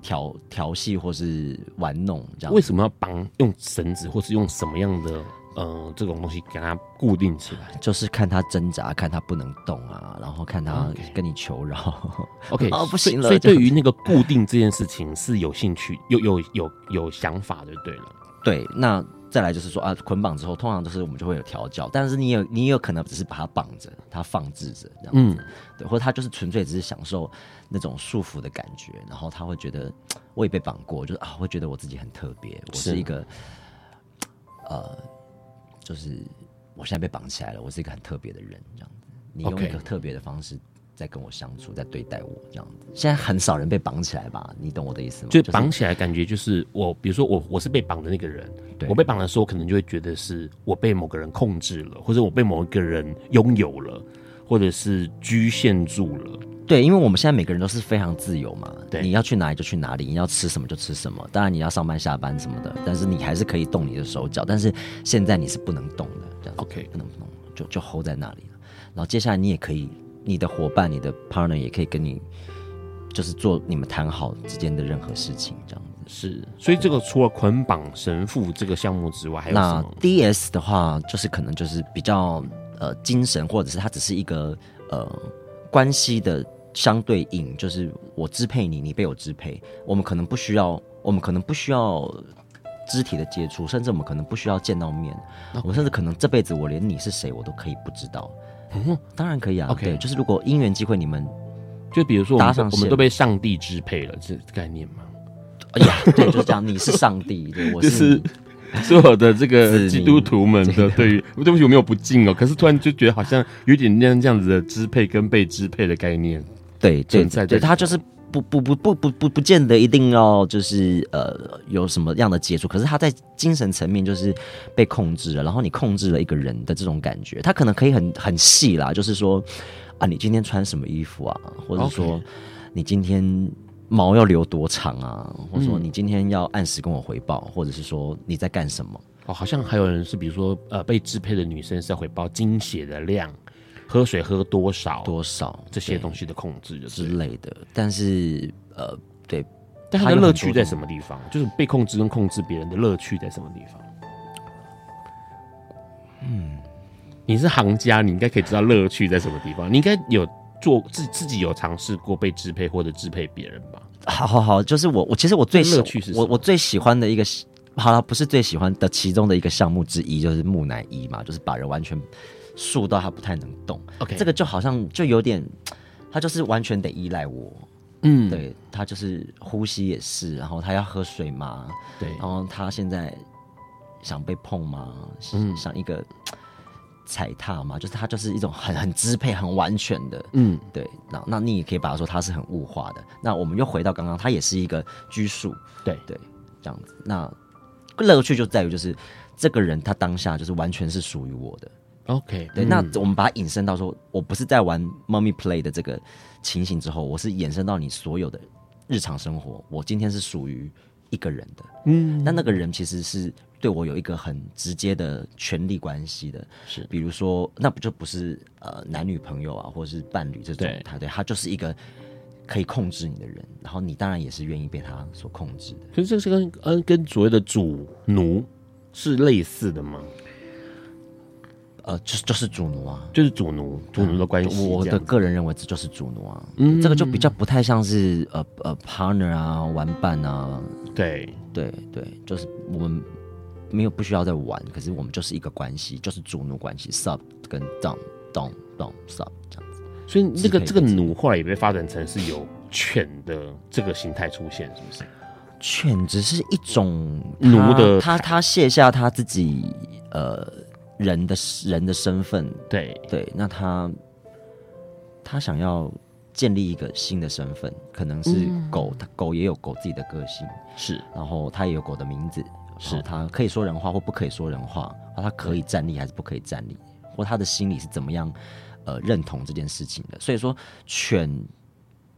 调调戏或是玩弄，这样。为什么要绑用绳子，或是用什么样的？呃，这种东西给它固定起来，就是看他挣扎，看他不能动啊，然后看他跟你求饶。OK，哦，不行了。所以对于那个固定这件事情是有兴趣、有有有有想法的，对了。对，那再来就是说啊，捆绑之后，通常都是我们就会有调教，但是你有你也有可能只是把它绑着，它放置着这样子，嗯，对，或者他就是纯粹只是享受那种束缚的感觉，然后他会觉得 我也被绑过，就是啊，会觉得我自己很特别，我是一个是呃。就是我现在被绑起来了，我是一个很特别的人，这样子。你用一个特别的方式在跟我相处，在对待我，这样子。现在很少人被绑起来吧？你懂我的意思吗？就绑起来，感觉就是我，比如说我，我是被绑的那个人。对我被绑的时候，可能就会觉得是我被某个人控制了，或者我被某一个人拥有了，或者是局限住了。对，因为我们现在每个人都是非常自由嘛，对，你要去哪里就去哪里，你要吃什么就吃什么。当然你要上班下班什么的，但是你还是可以动你的手脚。但是现在你是不能动的，这样 OK 不能动，就就 hold 在那里了。然后接下来你也可以，你的伙伴、你的 partner 也可以跟你，就是做你们谈好之间的任何事情，这样子是。所以这个除了捆绑神父这个项目之外，还有什么？那 DS 的话，就是可能就是比较呃精神，或者是它只是一个呃关系的。相对应就是我支配你，你被我支配。我们可能不需要，我们可能不需要肢体的接触，甚至我们可能不需要见到面。我甚至可能这辈子我连你是谁我都可以不知道。嗯，当然可以啊。OK，对，就是如果因缘机会，你们就比如说我们我们都被上帝支配了，这概念吗？哎呀，对，就是这样。你是上帝，对，我是。就是所有的这个基督徒们的对于，对不起，我没有不敬哦。可是突然就觉得好像有点那样这样子的支配跟被支配的概念。对，对，对，他就是不不不不不不不见得一定要就是呃有什么样的接触，可是他在精神层面就是被控制了，然后你控制了一个人的这种感觉，他可能可以很很细啦，就是说啊，你今天穿什么衣服啊，或者说你今天毛要留多长啊，或者说你今天要按时跟我回报，或者是说你在干什么？哦，好像还有人是比如说呃被支配的女生是要回报经血的量。喝水喝多少多少这些东西的控制之类的，但是呃，对，但它的乐趣在什么地方？就是被控制跟控制别人的乐趣在什么地方？嗯，你是行家，你应该可以知道乐趣在什么地方。你应该有做自自己有尝试过被支配或者支配别人吧？好好好，就是我我其实我最乐趣是我我最喜欢的一个，好了，不是最喜欢的其中的一个项目之一，就是木乃伊嘛，就是把人完全。树到他不太能动，OK，这个就好像就有点，他就是完全得依赖我，嗯，对，他就是呼吸也是，然后他要喝水嘛，对，然后他现在想被碰吗？嗯，想一个踩踏嘛，就是他就是一种很很支配、很完全的，嗯，对，那那你也可以把它说他是很物化的。那我们又回到刚刚，他也是一个拘束，对。对，这样子。那乐趣就在于就是这个人他当下就是完全是属于我的。OK，对，嗯、那我们把它引申到说，我不是在玩 Mommy Play 的这个情形之后，我是延伸到你所有的日常生活。我今天是属于一个人的，嗯，那那个人其实是对我有一个很直接的权利关系的，是，比如说，那不就不是呃男女朋友啊，或者是伴侣这种，对他对他就是一个可以控制你的人，然后你当然也是愿意被他所控制的。可是这是跟嗯跟所谓的主奴是类似的吗？呃，就是就是主奴啊，就是主奴，主奴的关系。我的个人认为这就是主奴啊，嗯，这个就比较不太像是呃呃 partner 啊，玩伴啊，对对对，就是我们没有不需要再玩，可是我们就是一个关系，就是主奴关系，sub 跟 dom dom dom sub 这样子。所以这个这个奴后来也被发展成是有犬的这个形态出现，是不是？犬只是一种奴的，他他卸下他自己呃。人的人的身份，对。对，那他他想要建立一个新的身份，可能是狗，狗也有狗自己的个性，是，然后他也有狗的名字，是。他可以说人话或不可以说人话，他可以站立还是不可以站立，或他的心里是怎么样呃认同这件事情的，所以说犬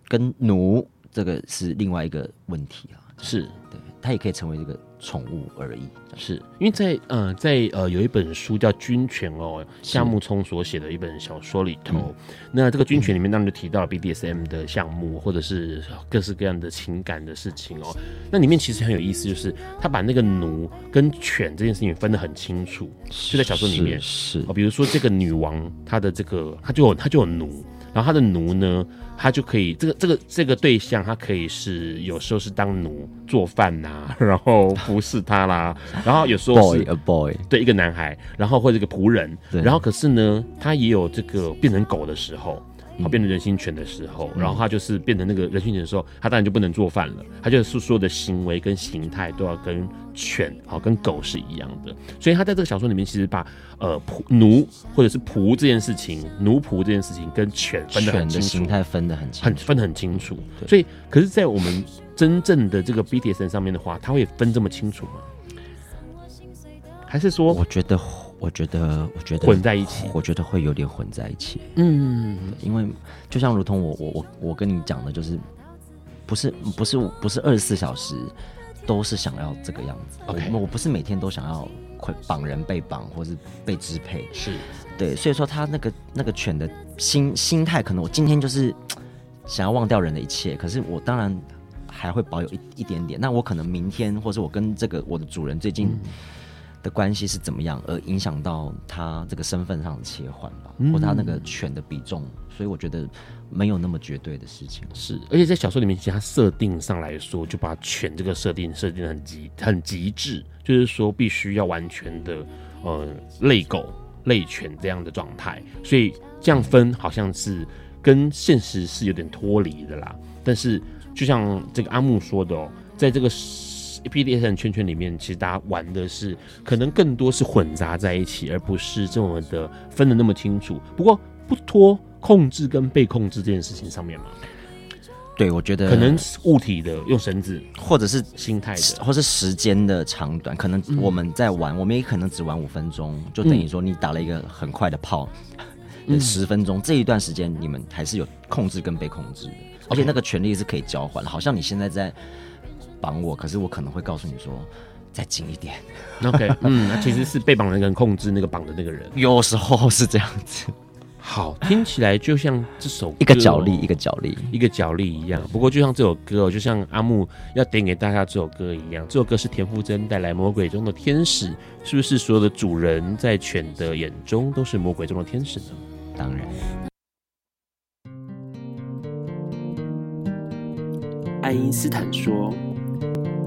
跟奴这个是另外一个问题啊，是。对，他也可以成为这个。宠物而已，是因为在呃在呃有一本书叫《军犬》哦，夏木聪所写的一本小说里头，嗯、那这个《军犬》里面当然就提到了 BDSM 的项目，或者是各式各样的情感的事情哦。那里面其实很有意思，就是他把那个奴跟犬这件事情分得很清楚，就在小说里面是哦，比如说这个女王，她的这个她就有她就有奴。然后他的奴呢，他就可以这个这个这个对象，他可以是有时候是当奴做饭呐、啊，然后服侍他啦，然后有时候是 boy a boy 对一个男孩，然后或者一个仆人，然后可是呢，他也有这个变成狗的时候。好，变成人形犬的时候，嗯，然后他就是变成那个人形犬的时候，他当然就不能做饭了。他就是所有的行为跟形态都要跟犬，好，跟狗是一样的。所以他在这个小说里面，其实把呃仆奴或者是仆这件事情，奴仆这件事情跟犬分得很清楚，形态分得很清楚，很分得很清楚。所以，可是，在我们真正的这个 BDSM 上面的话，他会分这么清楚吗？还是说，我觉得。我觉得，我觉得混在一起，我觉得会有点混在一起。嗯，因为就像如同我我我我跟你讲的，就是不是不是不是二十四小时都是想要这个样子。OK，我我不是每天都想要捆绑人被绑或是被支配。是对，所以说他那个那个犬的心心态，可能我今天就是想要忘掉人的一切，可是我当然还会保有一一点点。那我可能明天，或是我跟这个我的主人最近。嗯的关系是怎么样，而影响到他这个身份上的切换吧，或他那个犬的比重，所以我觉得没有那么绝对的事情。是，而且在小说里面，其实他设定上来说，就把犬这个设定设定的很极很极致，就是说必须要完全的呃类狗类犬这样的状态，所以这样分好像是跟现实是有点脱离的啦。但是就像这个阿木说的哦，在这个。BDSM 圈圈里面，其实大家玩的是可能更多是混杂在一起，而不是这么的分的那么清楚。不过不脱控制跟被控制这件事情上面嘛，对，我觉得可能物体的用绳子，或者是心态的，或是时间的长短。可能我们在玩，嗯、我们也可能只玩五分钟，就等于说你打了一个很快的炮，十、嗯、分钟这一段时间，你们还是有控制跟被控制的，而且那个权利是可以交换。好像你现在在。绑我，可是我可能会告诉你说，再紧一点。OK，嗯，那其实是被绑的人控制那个绑的那个人，有时候是这样子。好，听起来就像这首一个角力，一个角力，一个角力一样。不过就像这首歌哦，就像阿木要点给大家这首歌一样，这首歌是田馥甄带来《魔鬼中的天使》，是不是所有的主人在犬的眼中都是魔鬼中的天使呢？当然。爱因斯坦说。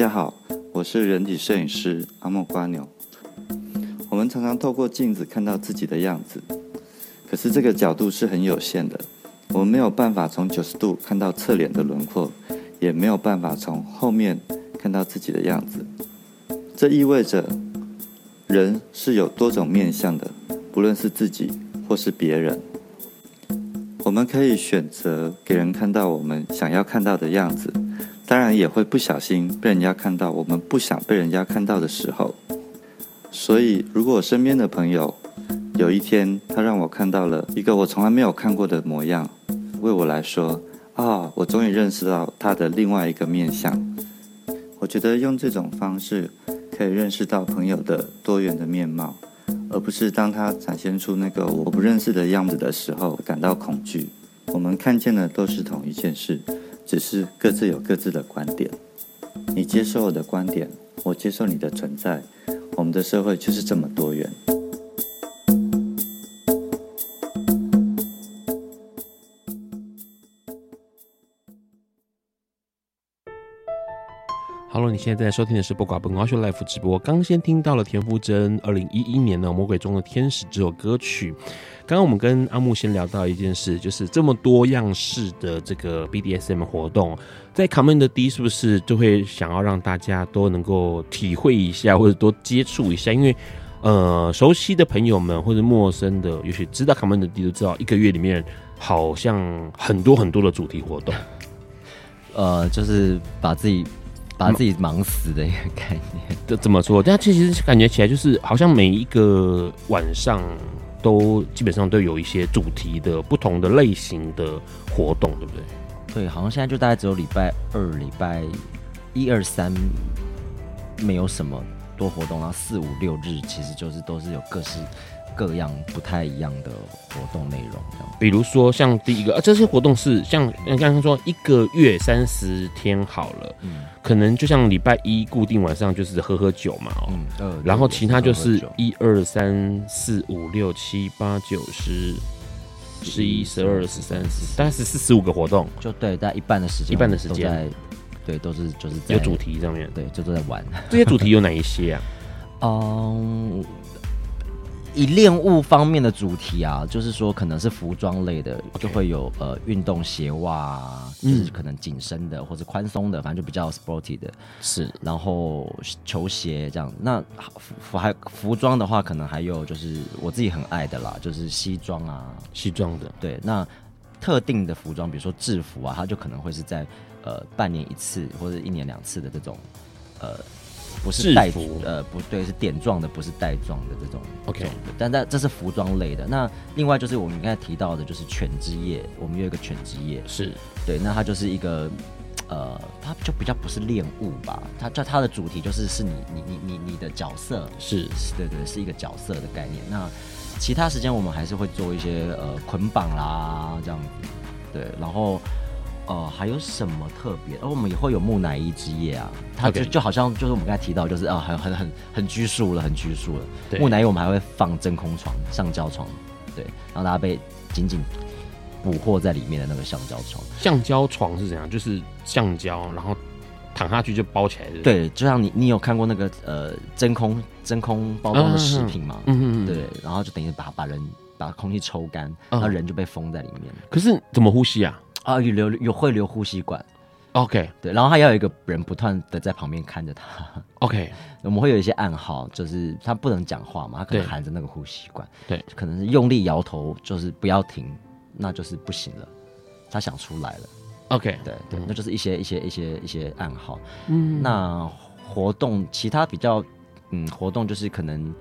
家好，我是人体摄影师阿莫瓜牛。我们常常透过镜子看到自己的样子，可是这个角度是很有限的。我们没有办法从九十度看到侧脸的轮廓，也没有办法从后面看到自己的样子。这意味着人是有多种面向的，不论是自己或是别人。我们可以选择给人看到我们想要看到的样子，当然也会不小心被人家看到我们不想被人家看到的时候。所以，如果我身边的朋友有一天他让我看到了一个我从来没有看过的模样，为我来说，啊、我终于认识到他的另外一个面相。我觉得用这种方式可以认识到朋友的多元的面貌。而不是当他展现出那个我不认识的样子的时候感到恐惧。我们看见的都是同一件事，只是各自有各自的观点。你接受我的观点，我接受你的存在。我们的社会就是这么多元。Hello，你现在在收听的是《播瓜本瓜秀》Life 直播。刚先听到了田馥甄二零一一年的《魔鬼中的天使》这首歌曲。刚刚我们跟阿木先聊到一件事，就是这么多样式的这个 BDSM 活动，在 Command D 是不是就会想要让大家都能够体会一下，或者多接触一下？因为呃，熟悉的朋友们或者陌生的，也许知道 Command D 都知道，一个月里面好像很多很多的主题活动。呃，就是把自己。把自己忙死的一个概念，这怎么说？但其实感觉起来就是好像每一个晚上都基本上都有一些主题的不同的类型的活动，对不对？对，好像现在就大概只有礼拜二、礼拜一二三没有什么多活动，然后四五六日其实就是都是有各式。各样不太一样的活动内容，这样，比如说像第一个，啊，这些活动是像刚刚说一个月三十天好了，嗯，可能就像礼拜一固定晚上就是喝喝酒嘛，嗯，呃，然后其他就是一二三四五六七八九十十一十二十三十，大概是四十五个活动，就对，大概一半的时间，一半的时间，对，都是就是在有主题上面，对，就都在玩。这些主题有哪一些啊？嗯。以恋物方面的主题啊，就是说可能是服装类的.就会有呃运动鞋袜，就是可能紧身的或者宽松的，反正就比较 sporty 的。是，然后球鞋这样。那服还服装的话，可能还有就是我自己很爱的啦，就是西装啊，西装的。对，那特定的服装，比如说制服啊，它就可能会是在呃半年一次或者一年两次的这种呃。不是带服，呃，不对，是点状的，不是带状的这种。OK，但但这是服装类的。那另外就是我们刚才提到的，就是犬之夜，我们有一个犬之夜，是对。那它就是一个，呃，它就比较不是恋物吧？它就它的主题就是是你你你你你的角色，是，是对对，是一个角色的概念。那其他时间我们还是会做一些呃捆绑啦这样子，对，然后。哦、呃，还有什么特别？而、哦、我们也会有木乃伊之夜啊，它就.就好像就是我们刚才提到，就是啊，很很很很拘束了，很拘束了。木乃伊我们还会放真空床、橡胶床，对，让大家被紧紧捕获在里面的那个橡胶床。橡胶床是怎样？就是橡胶，然后躺下去就包起来的。对，就像你你有看过那个呃真空真空包装的食品吗？嗯嗯嗯。对，然后就等于把把人把空气抽干，然后人就被封在里面。可是怎么呼吸啊？啊，有留有会留呼吸管，OK，对，然后他要有一个人不断的在旁边看着他，OK，我们会有一些暗号，就是他不能讲话嘛，他可能含着那个呼吸管，对，可能是用力摇头，就是不要停，那就是不行了，他想出来了，OK，对对，那就是一些一些一些一些暗号，嗯，那活动其他比较嗯活动就是可能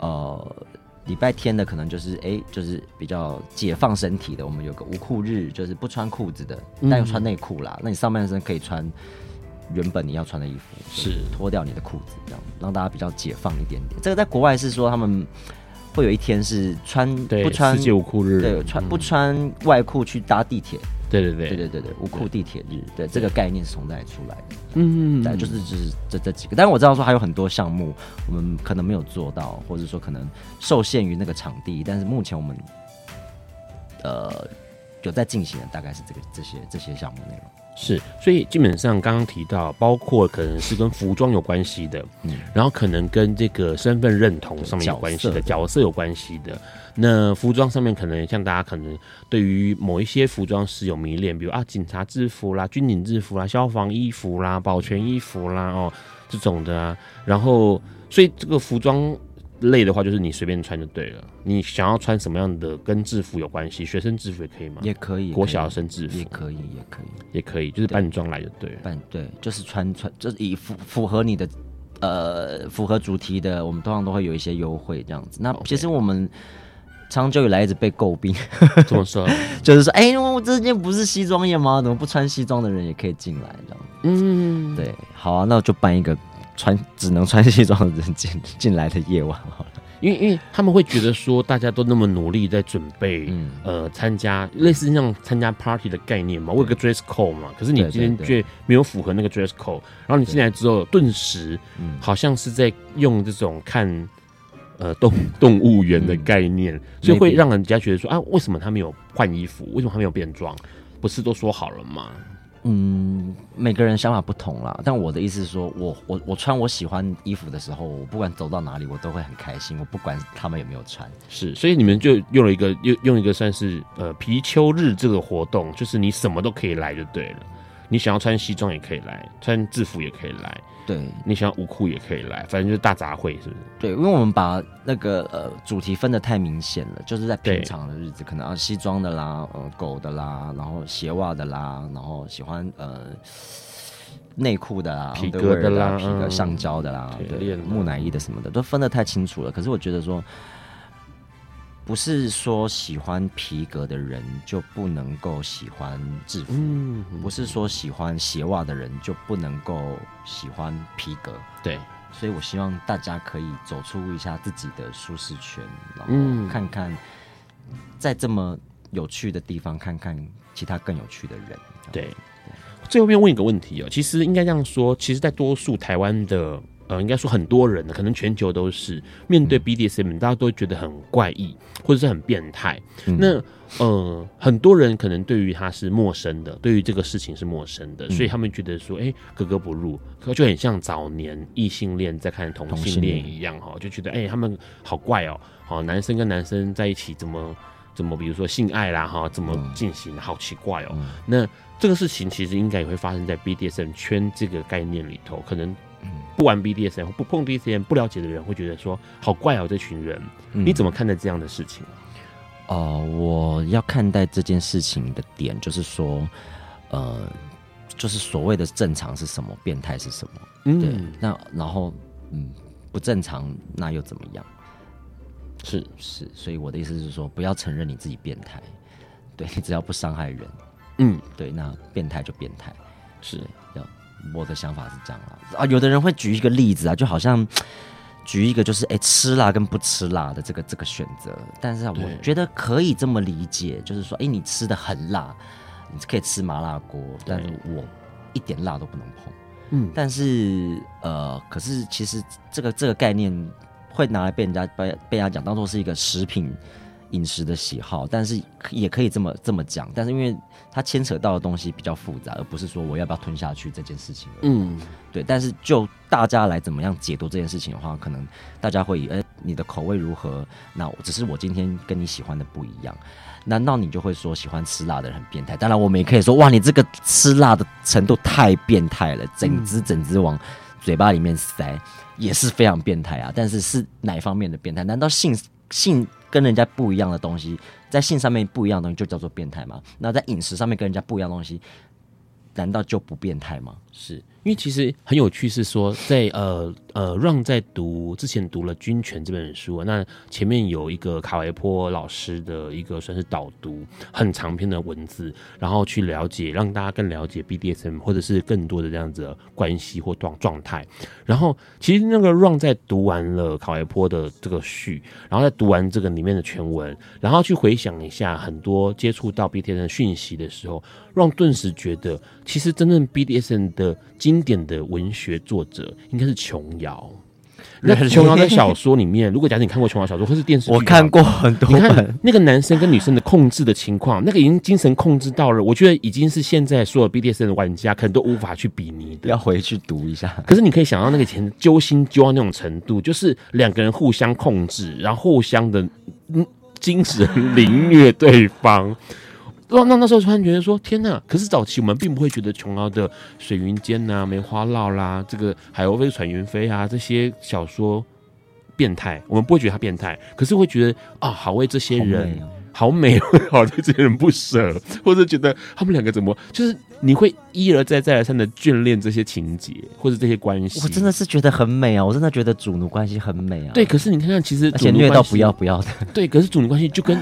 呃。礼拜天的可能就是哎、欸，就是比较解放身体的。我们有个无裤日，就是不穿裤子的，但又穿内裤啦。嗯、那你上半身可以穿原本你要穿的衣服，是脱掉你的裤子，这样让大家比较解放一点点。这个在国外是说他们会有一天是穿不穿世界无裤日，对，穿不穿外裤去搭地铁。对对对对对对对，无库地铁日，对，对这个概念是从那里出来的。嗯，对，就是就是这这几个，但是我知道说还有很多项目我们可能没有做到，或者说可能受限于那个场地，但是目前我们呃有在进行的大概是这个这些这些项目内容。是，所以基本上刚刚提到，包括可能是跟服装有关系的，嗯，然后可能跟这个身份认同上面有关系的，角色有关系的。那服装上面可能像大家可能对于某一些服装是有迷恋，比如啊警察制服啦、军警制服啦、消防衣服啦、保全衣服啦哦这种的啊。然后，所以这个服装。类的话，就是你随便穿就对了。你想要穿什么样的跟制服有关系？学生制服也可以吗？也可以。国小生制服也可以，也可以，也可以，就是扮装来就对了。扮对，就是穿穿，就是以符符合你的呃符合主题的，我们通常都会有一些优惠这样子。那其实我们长久以来一直被诟病，怎么说？就是说，哎、欸，我这件不是西装夜吗？怎么不穿西装的人也可以进来这样？嗯，对，好啊，那我就办一个。穿只能穿西装的人进 进来的夜晚好了，因为因为他们会觉得说大家都那么努力在准备，嗯、呃，参加类似像参加 party 的概念嘛，我有个 dress code 嘛，可是你今天却没有符合那个 dress code，然后你进来之后，顿时好像是在用这种看呃动 动物园的概念，嗯、所以会让人家觉得说啊，为什么他没有换衣服？为什么他没有变装？不是都说好了吗？嗯，每个人想法不同啦，但我的意思是说，我我我穿我喜欢衣服的时候，我不管走到哪里，我都会很开心。我不管他们有没有穿，是，所以你们就用了一个用用一个算是呃皮秋日这个活动，就是你什么都可以来就对了。你想要穿西装也可以来，穿制服也可以来。对，你想要舞裤也可以来，反正就是大杂烩，是不是？对，因为我们把那个呃主题分的太明显了，就是在平常的日子，可能啊西装的啦，呃狗的啦，然后鞋袜的啦，然后喜欢呃内裤的啦，皮革的啦，皮革橡胶的啦，对，木乃伊的什么的，都分得太清楚了。可是我觉得说。不是说喜欢皮革的人就不能够喜欢制服，嗯，不是说喜欢鞋袜的人就不能够喜欢皮革，对，所以我希望大家可以走出一下自己的舒适圈，然后看看在这么有趣的地方，看看其他更有趣的人。对，最后面问一个问题哦，其实应该这样说，其实，在多数台湾的。呃，应该说很多人呢，可能全球都是面对 BDSM，大家都觉得很怪异，或者是很变态。嗯、那呃，很多人可能对于他是陌生的，对于这个事情是陌生的，所以他们觉得说，哎、欸，格格不入，就很像早年异性恋在看同性恋一样哈，就觉得哎、欸，他们好怪哦，好，男生跟男生在一起怎么怎么，比如说性爱啦哈，怎么进行，好奇怪哦。嗯、那这个事情其实应该也会发生在 BDSM 圈这个概念里头，可能。不玩 BDSM 或不碰 BDSM 不了解的人会觉得说好怪哦，这群人，嗯、你怎么看待这样的事情？哦、呃，我要看待这件事情的点就是说，呃，就是所谓的正常是什么，变态是什么？嗯，对。那然后，嗯，不正常那又怎么样？是是，所以我的意思是说，不要承认你自己变态，对，你只要不伤害人，嗯，对，那变态就变态，是要。我的想法是这样啊，啊，有的人会举一个例子啊，就好像 举一个就是哎、欸、吃辣跟不吃辣的这个这个选择，但是啊，我觉得可以这么理解，就是说，哎、欸，你吃的很辣，你可以吃麻辣锅，但是我一点辣都不能碰，嗯，但是呃，可是其实这个这个概念会拿来被人家被被人家讲当做是一个食品。饮食的喜好，但是也可以这么这么讲，但是因为它牵扯到的东西比较复杂，而不是说我要不要吞下去这件事情。嗯，对。但是就大家来怎么样解读这件事情的话，可能大家会以，哎，你的口味如何？那只是我今天跟你喜欢的不一样，难道你就会说喜欢吃辣的人很变态？当然，我们也可以说，哇，你这个吃辣的程度太变态了，整只整只往嘴巴里面塞，也是非常变态啊。但是是哪方面的变态？难道性性？跟人家不一样的东西，在性上面不一样的东西就叫做变态吗？那在饮食上面跟人家不一样的东西，难道就不变态吗？是。因为其实很有趣，是说在呃呃让在读之前读了《军权》这本书，那前面有一个卡维波老师的一个算是导读，很长篇的文字，然后去了解，让大家更了解 BDSM 或者是更多的这样子的关系或状状态。然后其实那个让在读完了卡维波的这个序，然后再读完这个里面的全文，然后去回想一下很多接触到 BDSM 的讯息的时候，让顿时觉得，其实真正 BDSM 的经典的文学作者应该是琼瑶，那琼瑶的小说里面，如果假设你看过琼瑶小说或是电视剧，我看过很多。你看那个男生跟女生的控制的情况，那个已经精神控制到了，我觉得已经是现在所有 BDSM 的玩家可能都无法去比拟的。要回去读一下。可是你可以想到那个前揪心揪到那种程度，就是两个人互相控制，然后互相的嗯精神凌虐对方。那那那时候突然觉得说天呐！可是早期我们并不会觉得琼瑶的《水云间》呐、《梅花烙》啦，这个《海鸥飞船云飞》啊这些小说变态，我们不会觉得他变态，可是会觉得啊，好为这些人好美，好对这些人不舍，或者觉得他们两个怎么，就是你会一而再再而三的眷恋这些情节或者这些关系。我真的是觉得很美啊！我真的觉得主奴关系很美啊。对，可是你看看，其实而且虐到不要不要的。对，可是主奴关系就跟。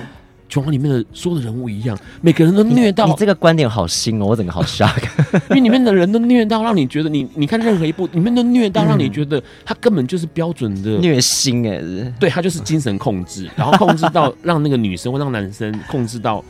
琼瑶里面的所有的人物一样，每个人都虐到。你，你这个观点好新哦，我整个好 shock。因为里面的人都虐到，让你觉得你你看任何一部里面都虐到，让你觉得他根本就是标准的虐心哎，是对他就是精神控制，然后控制到让那个女生或让男生控制到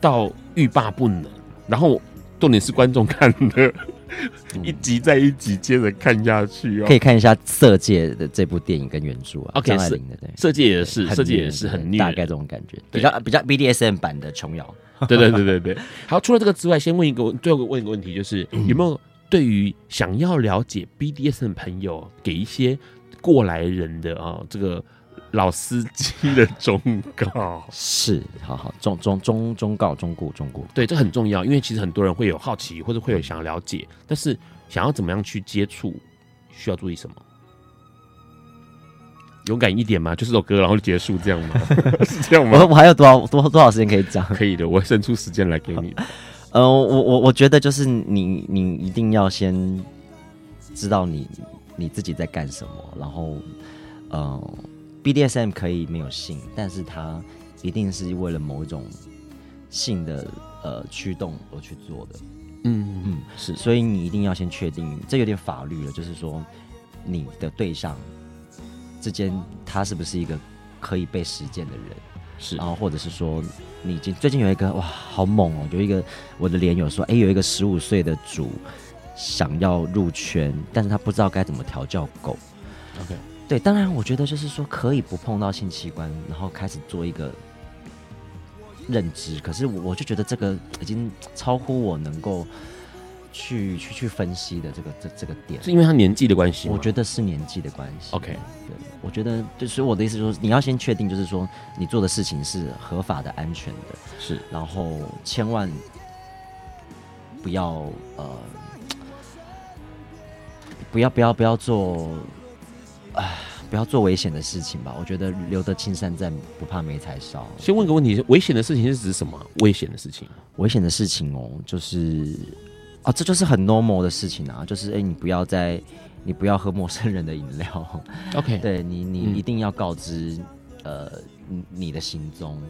到欲罢不能，然后重点是观众看的。一集再一集接着看下去哦，可以看一下《色戒》的这部电影跟原著啊。OK，张爱玲的对，《色戒》也是，《色戒》也是很虐，大概这种感觉，比较比较 BDSM 版的琼瑶。对对对对对。好，除了这个之外，先问一个最后问一个问题，就是有没有对于想要了解 BDSM 的朋友，给一些过来人的啊这个。老司机的忠告 是，好好忠忠忠忠告忠告忠告，对，这很重要，因为其实很多人会有好奇，或者会有想要了解，但是想要怎么样去接触，需要注意什么？勇敢一点嘛，就是首歌，然后就结束这样吗？是这样吗？我我还有多少多多少时间可以讲？可以的，我会伸出时间来给你。呃，我我我觉得就是你你一定要先知道你你自己在干什么，然后嗯。呃 BDSM 可以没有性，但是它一定是为了某一种性的呃驱动而去做的。嗯嗯，是，所以你一定要先确定，这有点法律了，就是说你的对象之间他是不是一个可以被实践的人，是，然后或者是说你最最近有一个哇好猛哦，有一个我的连友说，哎、欸，有一个十五岁的主想要入圈，但是他不知道该怎么调教狗。OK。对，当然，我觉得就是说可以不碰到性器官，然后开始做一个认知。可是我就觉得这个已经超乎我能够去去去分析的这个这这个点。是因为他年纪的关系？我觉得是年纪的关系。OK，对，我觉得就是我的意思，就是你要先确定，就是说你做的事情是合法的、安全的，是，然后千万不要呃，不要不要不要做。哎，不要做危险的事情吧。我觉得留得青山在，不怕没柴烧。先问个问题：危险的事情是指什么？危险的事情？危险的事情哦，就是啊，这就是很 normal 的事情啊。就是哎，你不要再，你不要喝陌生人的饮料。OK，对你，你一定要告知、嗯、呃你的行踪，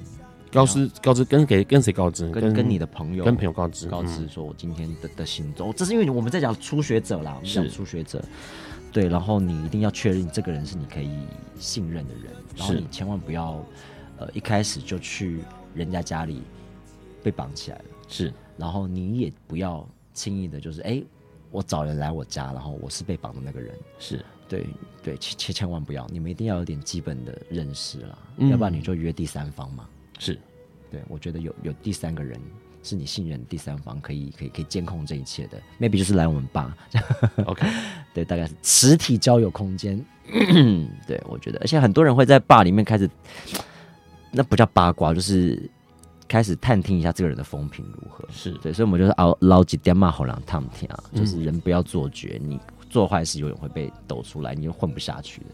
告知告知跟给跟谁告知？跟跟你的朋友，跟朋友告知，告知说我今天的的行踪。这是因为我们在讲初学者啦，我们讲初学者。对，然后你一定要确认这个人是你可以信任的人，然后你千万不要，呃，一开始就去人家家里被绑起来了。是，然后你也不要轻易的，就是哎，我找人来我家，然后我是被绑的那个人。是，对对，千千千万不要，你们一定要有点基本的认识啦，嗯、要不然你就约第三方嘛。是，对，我觉得有有第三个人。是你信任第三方可以可以可以监控这一切的，maybe 就是来我们吧，OK，对，大概是实体交友空间，对，我觉得，而且很多人会在 bar 里面开始，那不叫八卦，就是开始探听一下这个人的风评如何，是。对，所以我们就是熬捞几点骂好两趟天啊，就是人不要做绝，你做坏事永远会被抖出来，你就混不下去的。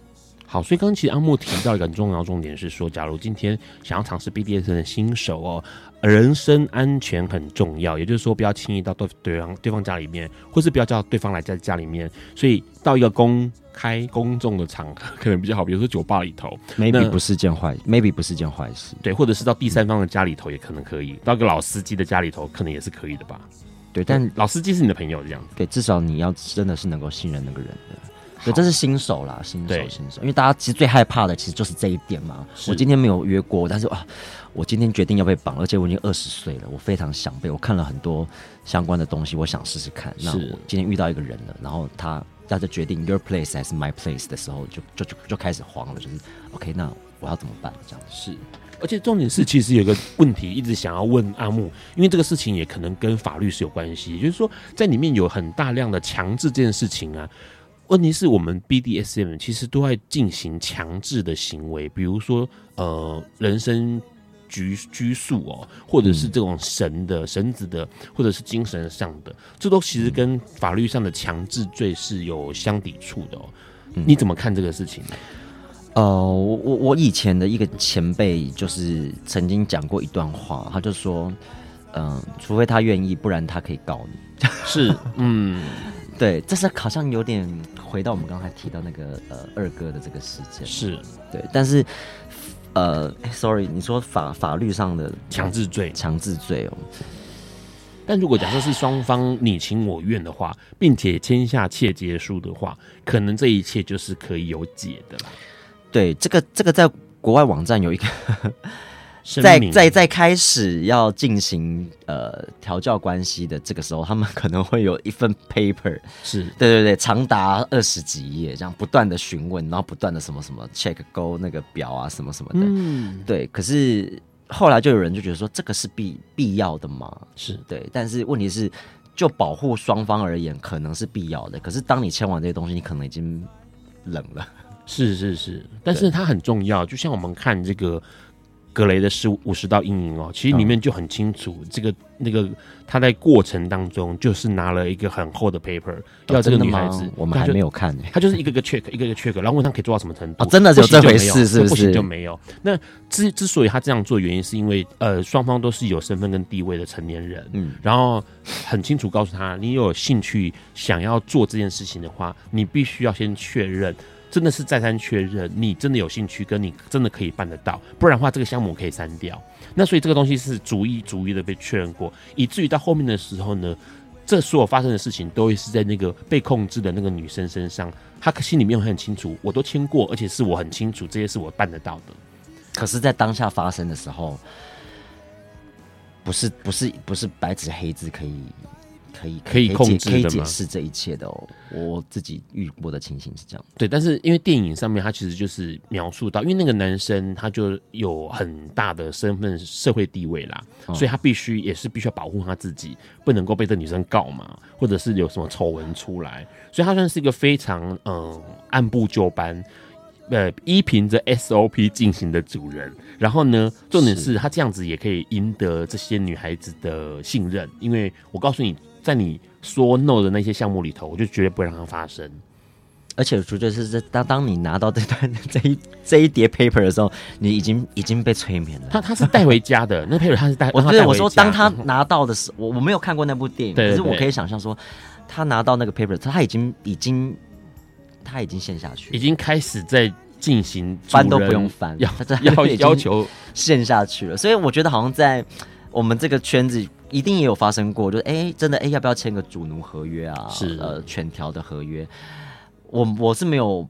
好，所以刚刚其实阿木提到一个很重要的重点是说，假如今天想要尝试 BDSM 的新手哦，人身安全很重要，也就是说不要轻易到对对方对方家里面，或是不要叫对方来在家里面。所以到一个公开公众的场合可能比较好，比如说酒吧里头，maybe 不是件坏，maybe 不是件坏事，对，或者是到第三方的家里头也可能可以，到一个老司机的家里头可能也是可以的吧。对，但老司机是你的朋友这样子，对，至少你要真的是能够信任那个人的。对，这是新手啦，新手新手，因为大家其实最害怕的其实就是这一点嘛。我今天没有约过，但是啊，我今天决定要被绑，而且我已经二十岁了，我非常想被。我看了很多相关的东西，我想试试看。那我今天遇到一个人了，然后他大家决定 your place 还是 my place 的时候，就就就就开始慌了，就是 OK，那我要怎么办？这样是，而且重点是，其实有个问题一直想要问阿木，因为这个事情也可能跟法律是有关系，就是说在里面有很大量的强制这件事情啊。问题是我们 BDSM 其实都在进行强制的行为，比如说呃，人身拘拘束哦，或者是这种绳的绳子的，或者是精神上的，这都其实跟法律上的强制罪是有相抵触的哦。你怎么看这个事情呢？呃，我我我以前的一个前辈就是曾经讲过一段话，他就说，嗯、呃，除非他愿意，不然他可以告你。是，嗯。对，这是好像有点回到我们刚才提到那个呃二哥的这个事件，是对，但是呃，sorry，你说法法律上的强制罪，强制罪哦。但如果假设是双方你情我愿的话，并且签下切结书的话，可能这一切就是可以有解的了。对，这个这个在国外网站有一个。在在在开始要进行呃调教关系的这个时候，他们可能会有一份 paper，是对对对，长达二十几页，这样不断的询问，然后不断的什么什么 check 勾那个表啊，什么什么的，嗯，对。可是后来就有人就觉得说，这个是必必要的吗？是对，但是问题是，就保护双方而言，可能是必要的。可是当你签完这些东西，你可能已经冷了。是是是，但是它很重要，就像我们看这个。格雷的十五十道阴影哦，其实里面就很清楚，这个那个他在过程当中就是拿了一个很厚的 paper，要这个女孩子，我们还没有看，他就是一个个 check，一个个 check，然后问他可以做到什么程度，真的有这回事，是不是？不行就没有。那之之所以他这样做，原因是因为呃，双方都是有身份跟地位的成年人，嗯，然后很清楚告诉他，你有兴趣想要做这件事情的话，你必须要先确认。真的是再三确认，你真的有兴趣，跟你真的可以办得到，不然的话，这个项目可以删掉。那所以这个东西是逐一逐一的被确认过，以至于到后面的时候呢，这所有发生的事情都会是在那个被控制的那个女生身上，她心里面会很清楚，我都签过，而且是我很清楚这些是我办得到的。可是，在当下发生的时候，不是不是不是白纸黑字可以。可以可以控制的，可以解释这一切的哦。我自己遇过的情形是这样。对，但是因为电影上面他其实就是描述到，因为那个男生他就有很大的身份、社会地位啦，哦、所以他必须也是必须要保护他自己，不能够被这女生告嘛，或者是有什么丑闻出来。所以他算是一个非常嗯按部就班，呃依凭着 SOP 进行的主人。然后呢，重点是他这样子也可以赢得这些女孩子的信任，因为我告诉你。在你说 no 的那些项目里头，我就绝对不会让它发生。而且，主角是这当当你拿到这段 这一这一叠 paper 的时候，你已经已经被催眠了。他他是带回家的，那 paper 他是带。我对我说，当他拿到的时候，我我没有看过那部电影，可是我可以想象说，他拿到那个 paper，他已经已经他已经陷下去，已经开始在进行翻都不用翻，要要要求陷下去了。所以我觉得好像在我们这个圈子。一定也有发生过，就是哎、欸，真的哎、欸，要不要签个主奴合约啊？是呃，全条的合约。我我是没有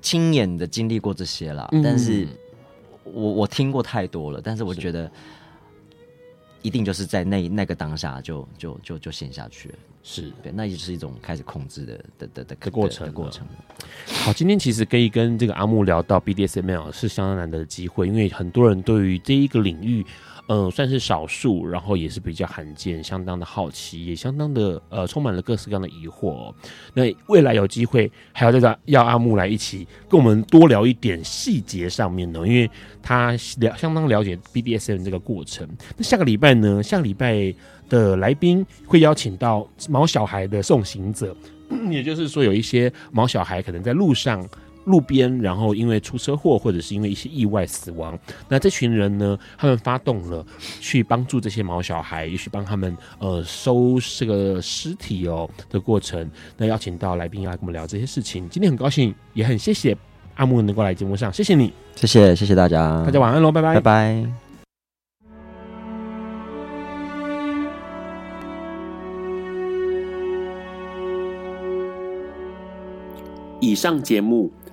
亲眼的经历过这些啦，嗯、但是我我听过太多了。但是我觉得一定就是在那那个当下就就就就陷下去了。是对，那也是一种开始控制的的的的，的过程的过程。好，今天其实可以跟这个阿木聊到 BDSM 是相当难得的机会，因为很多人对于这一个领域。嗯，算是少数，然后也是比较罕见，相当的好奇，也相当的呃，充满了各式各样的疑惑哦。那未来有机会，还要再找要阿木来一起跟我们多聊一点细节上面呢，因为他了相当了解 BDSM 这个过程。那下个礼拜呢，下个礼拜的来宾会邀请到毛小孩的送行者，也就是说有一些毛小孩可能在路上。路边，然后因为出车祸或者是因为一些意外死亡，那这群人呢，他们发动了去帮助这些毛小孩，也许帮他们呃收这个尸体哦的过程。那邀请到来宾要来跟我们聊这些事情。今天很高兴，也很谢谢阿木能够来节目上，谢谢你，谢谢谢谢大家，大家晚安喽，拜拜，拜拜。以上节目。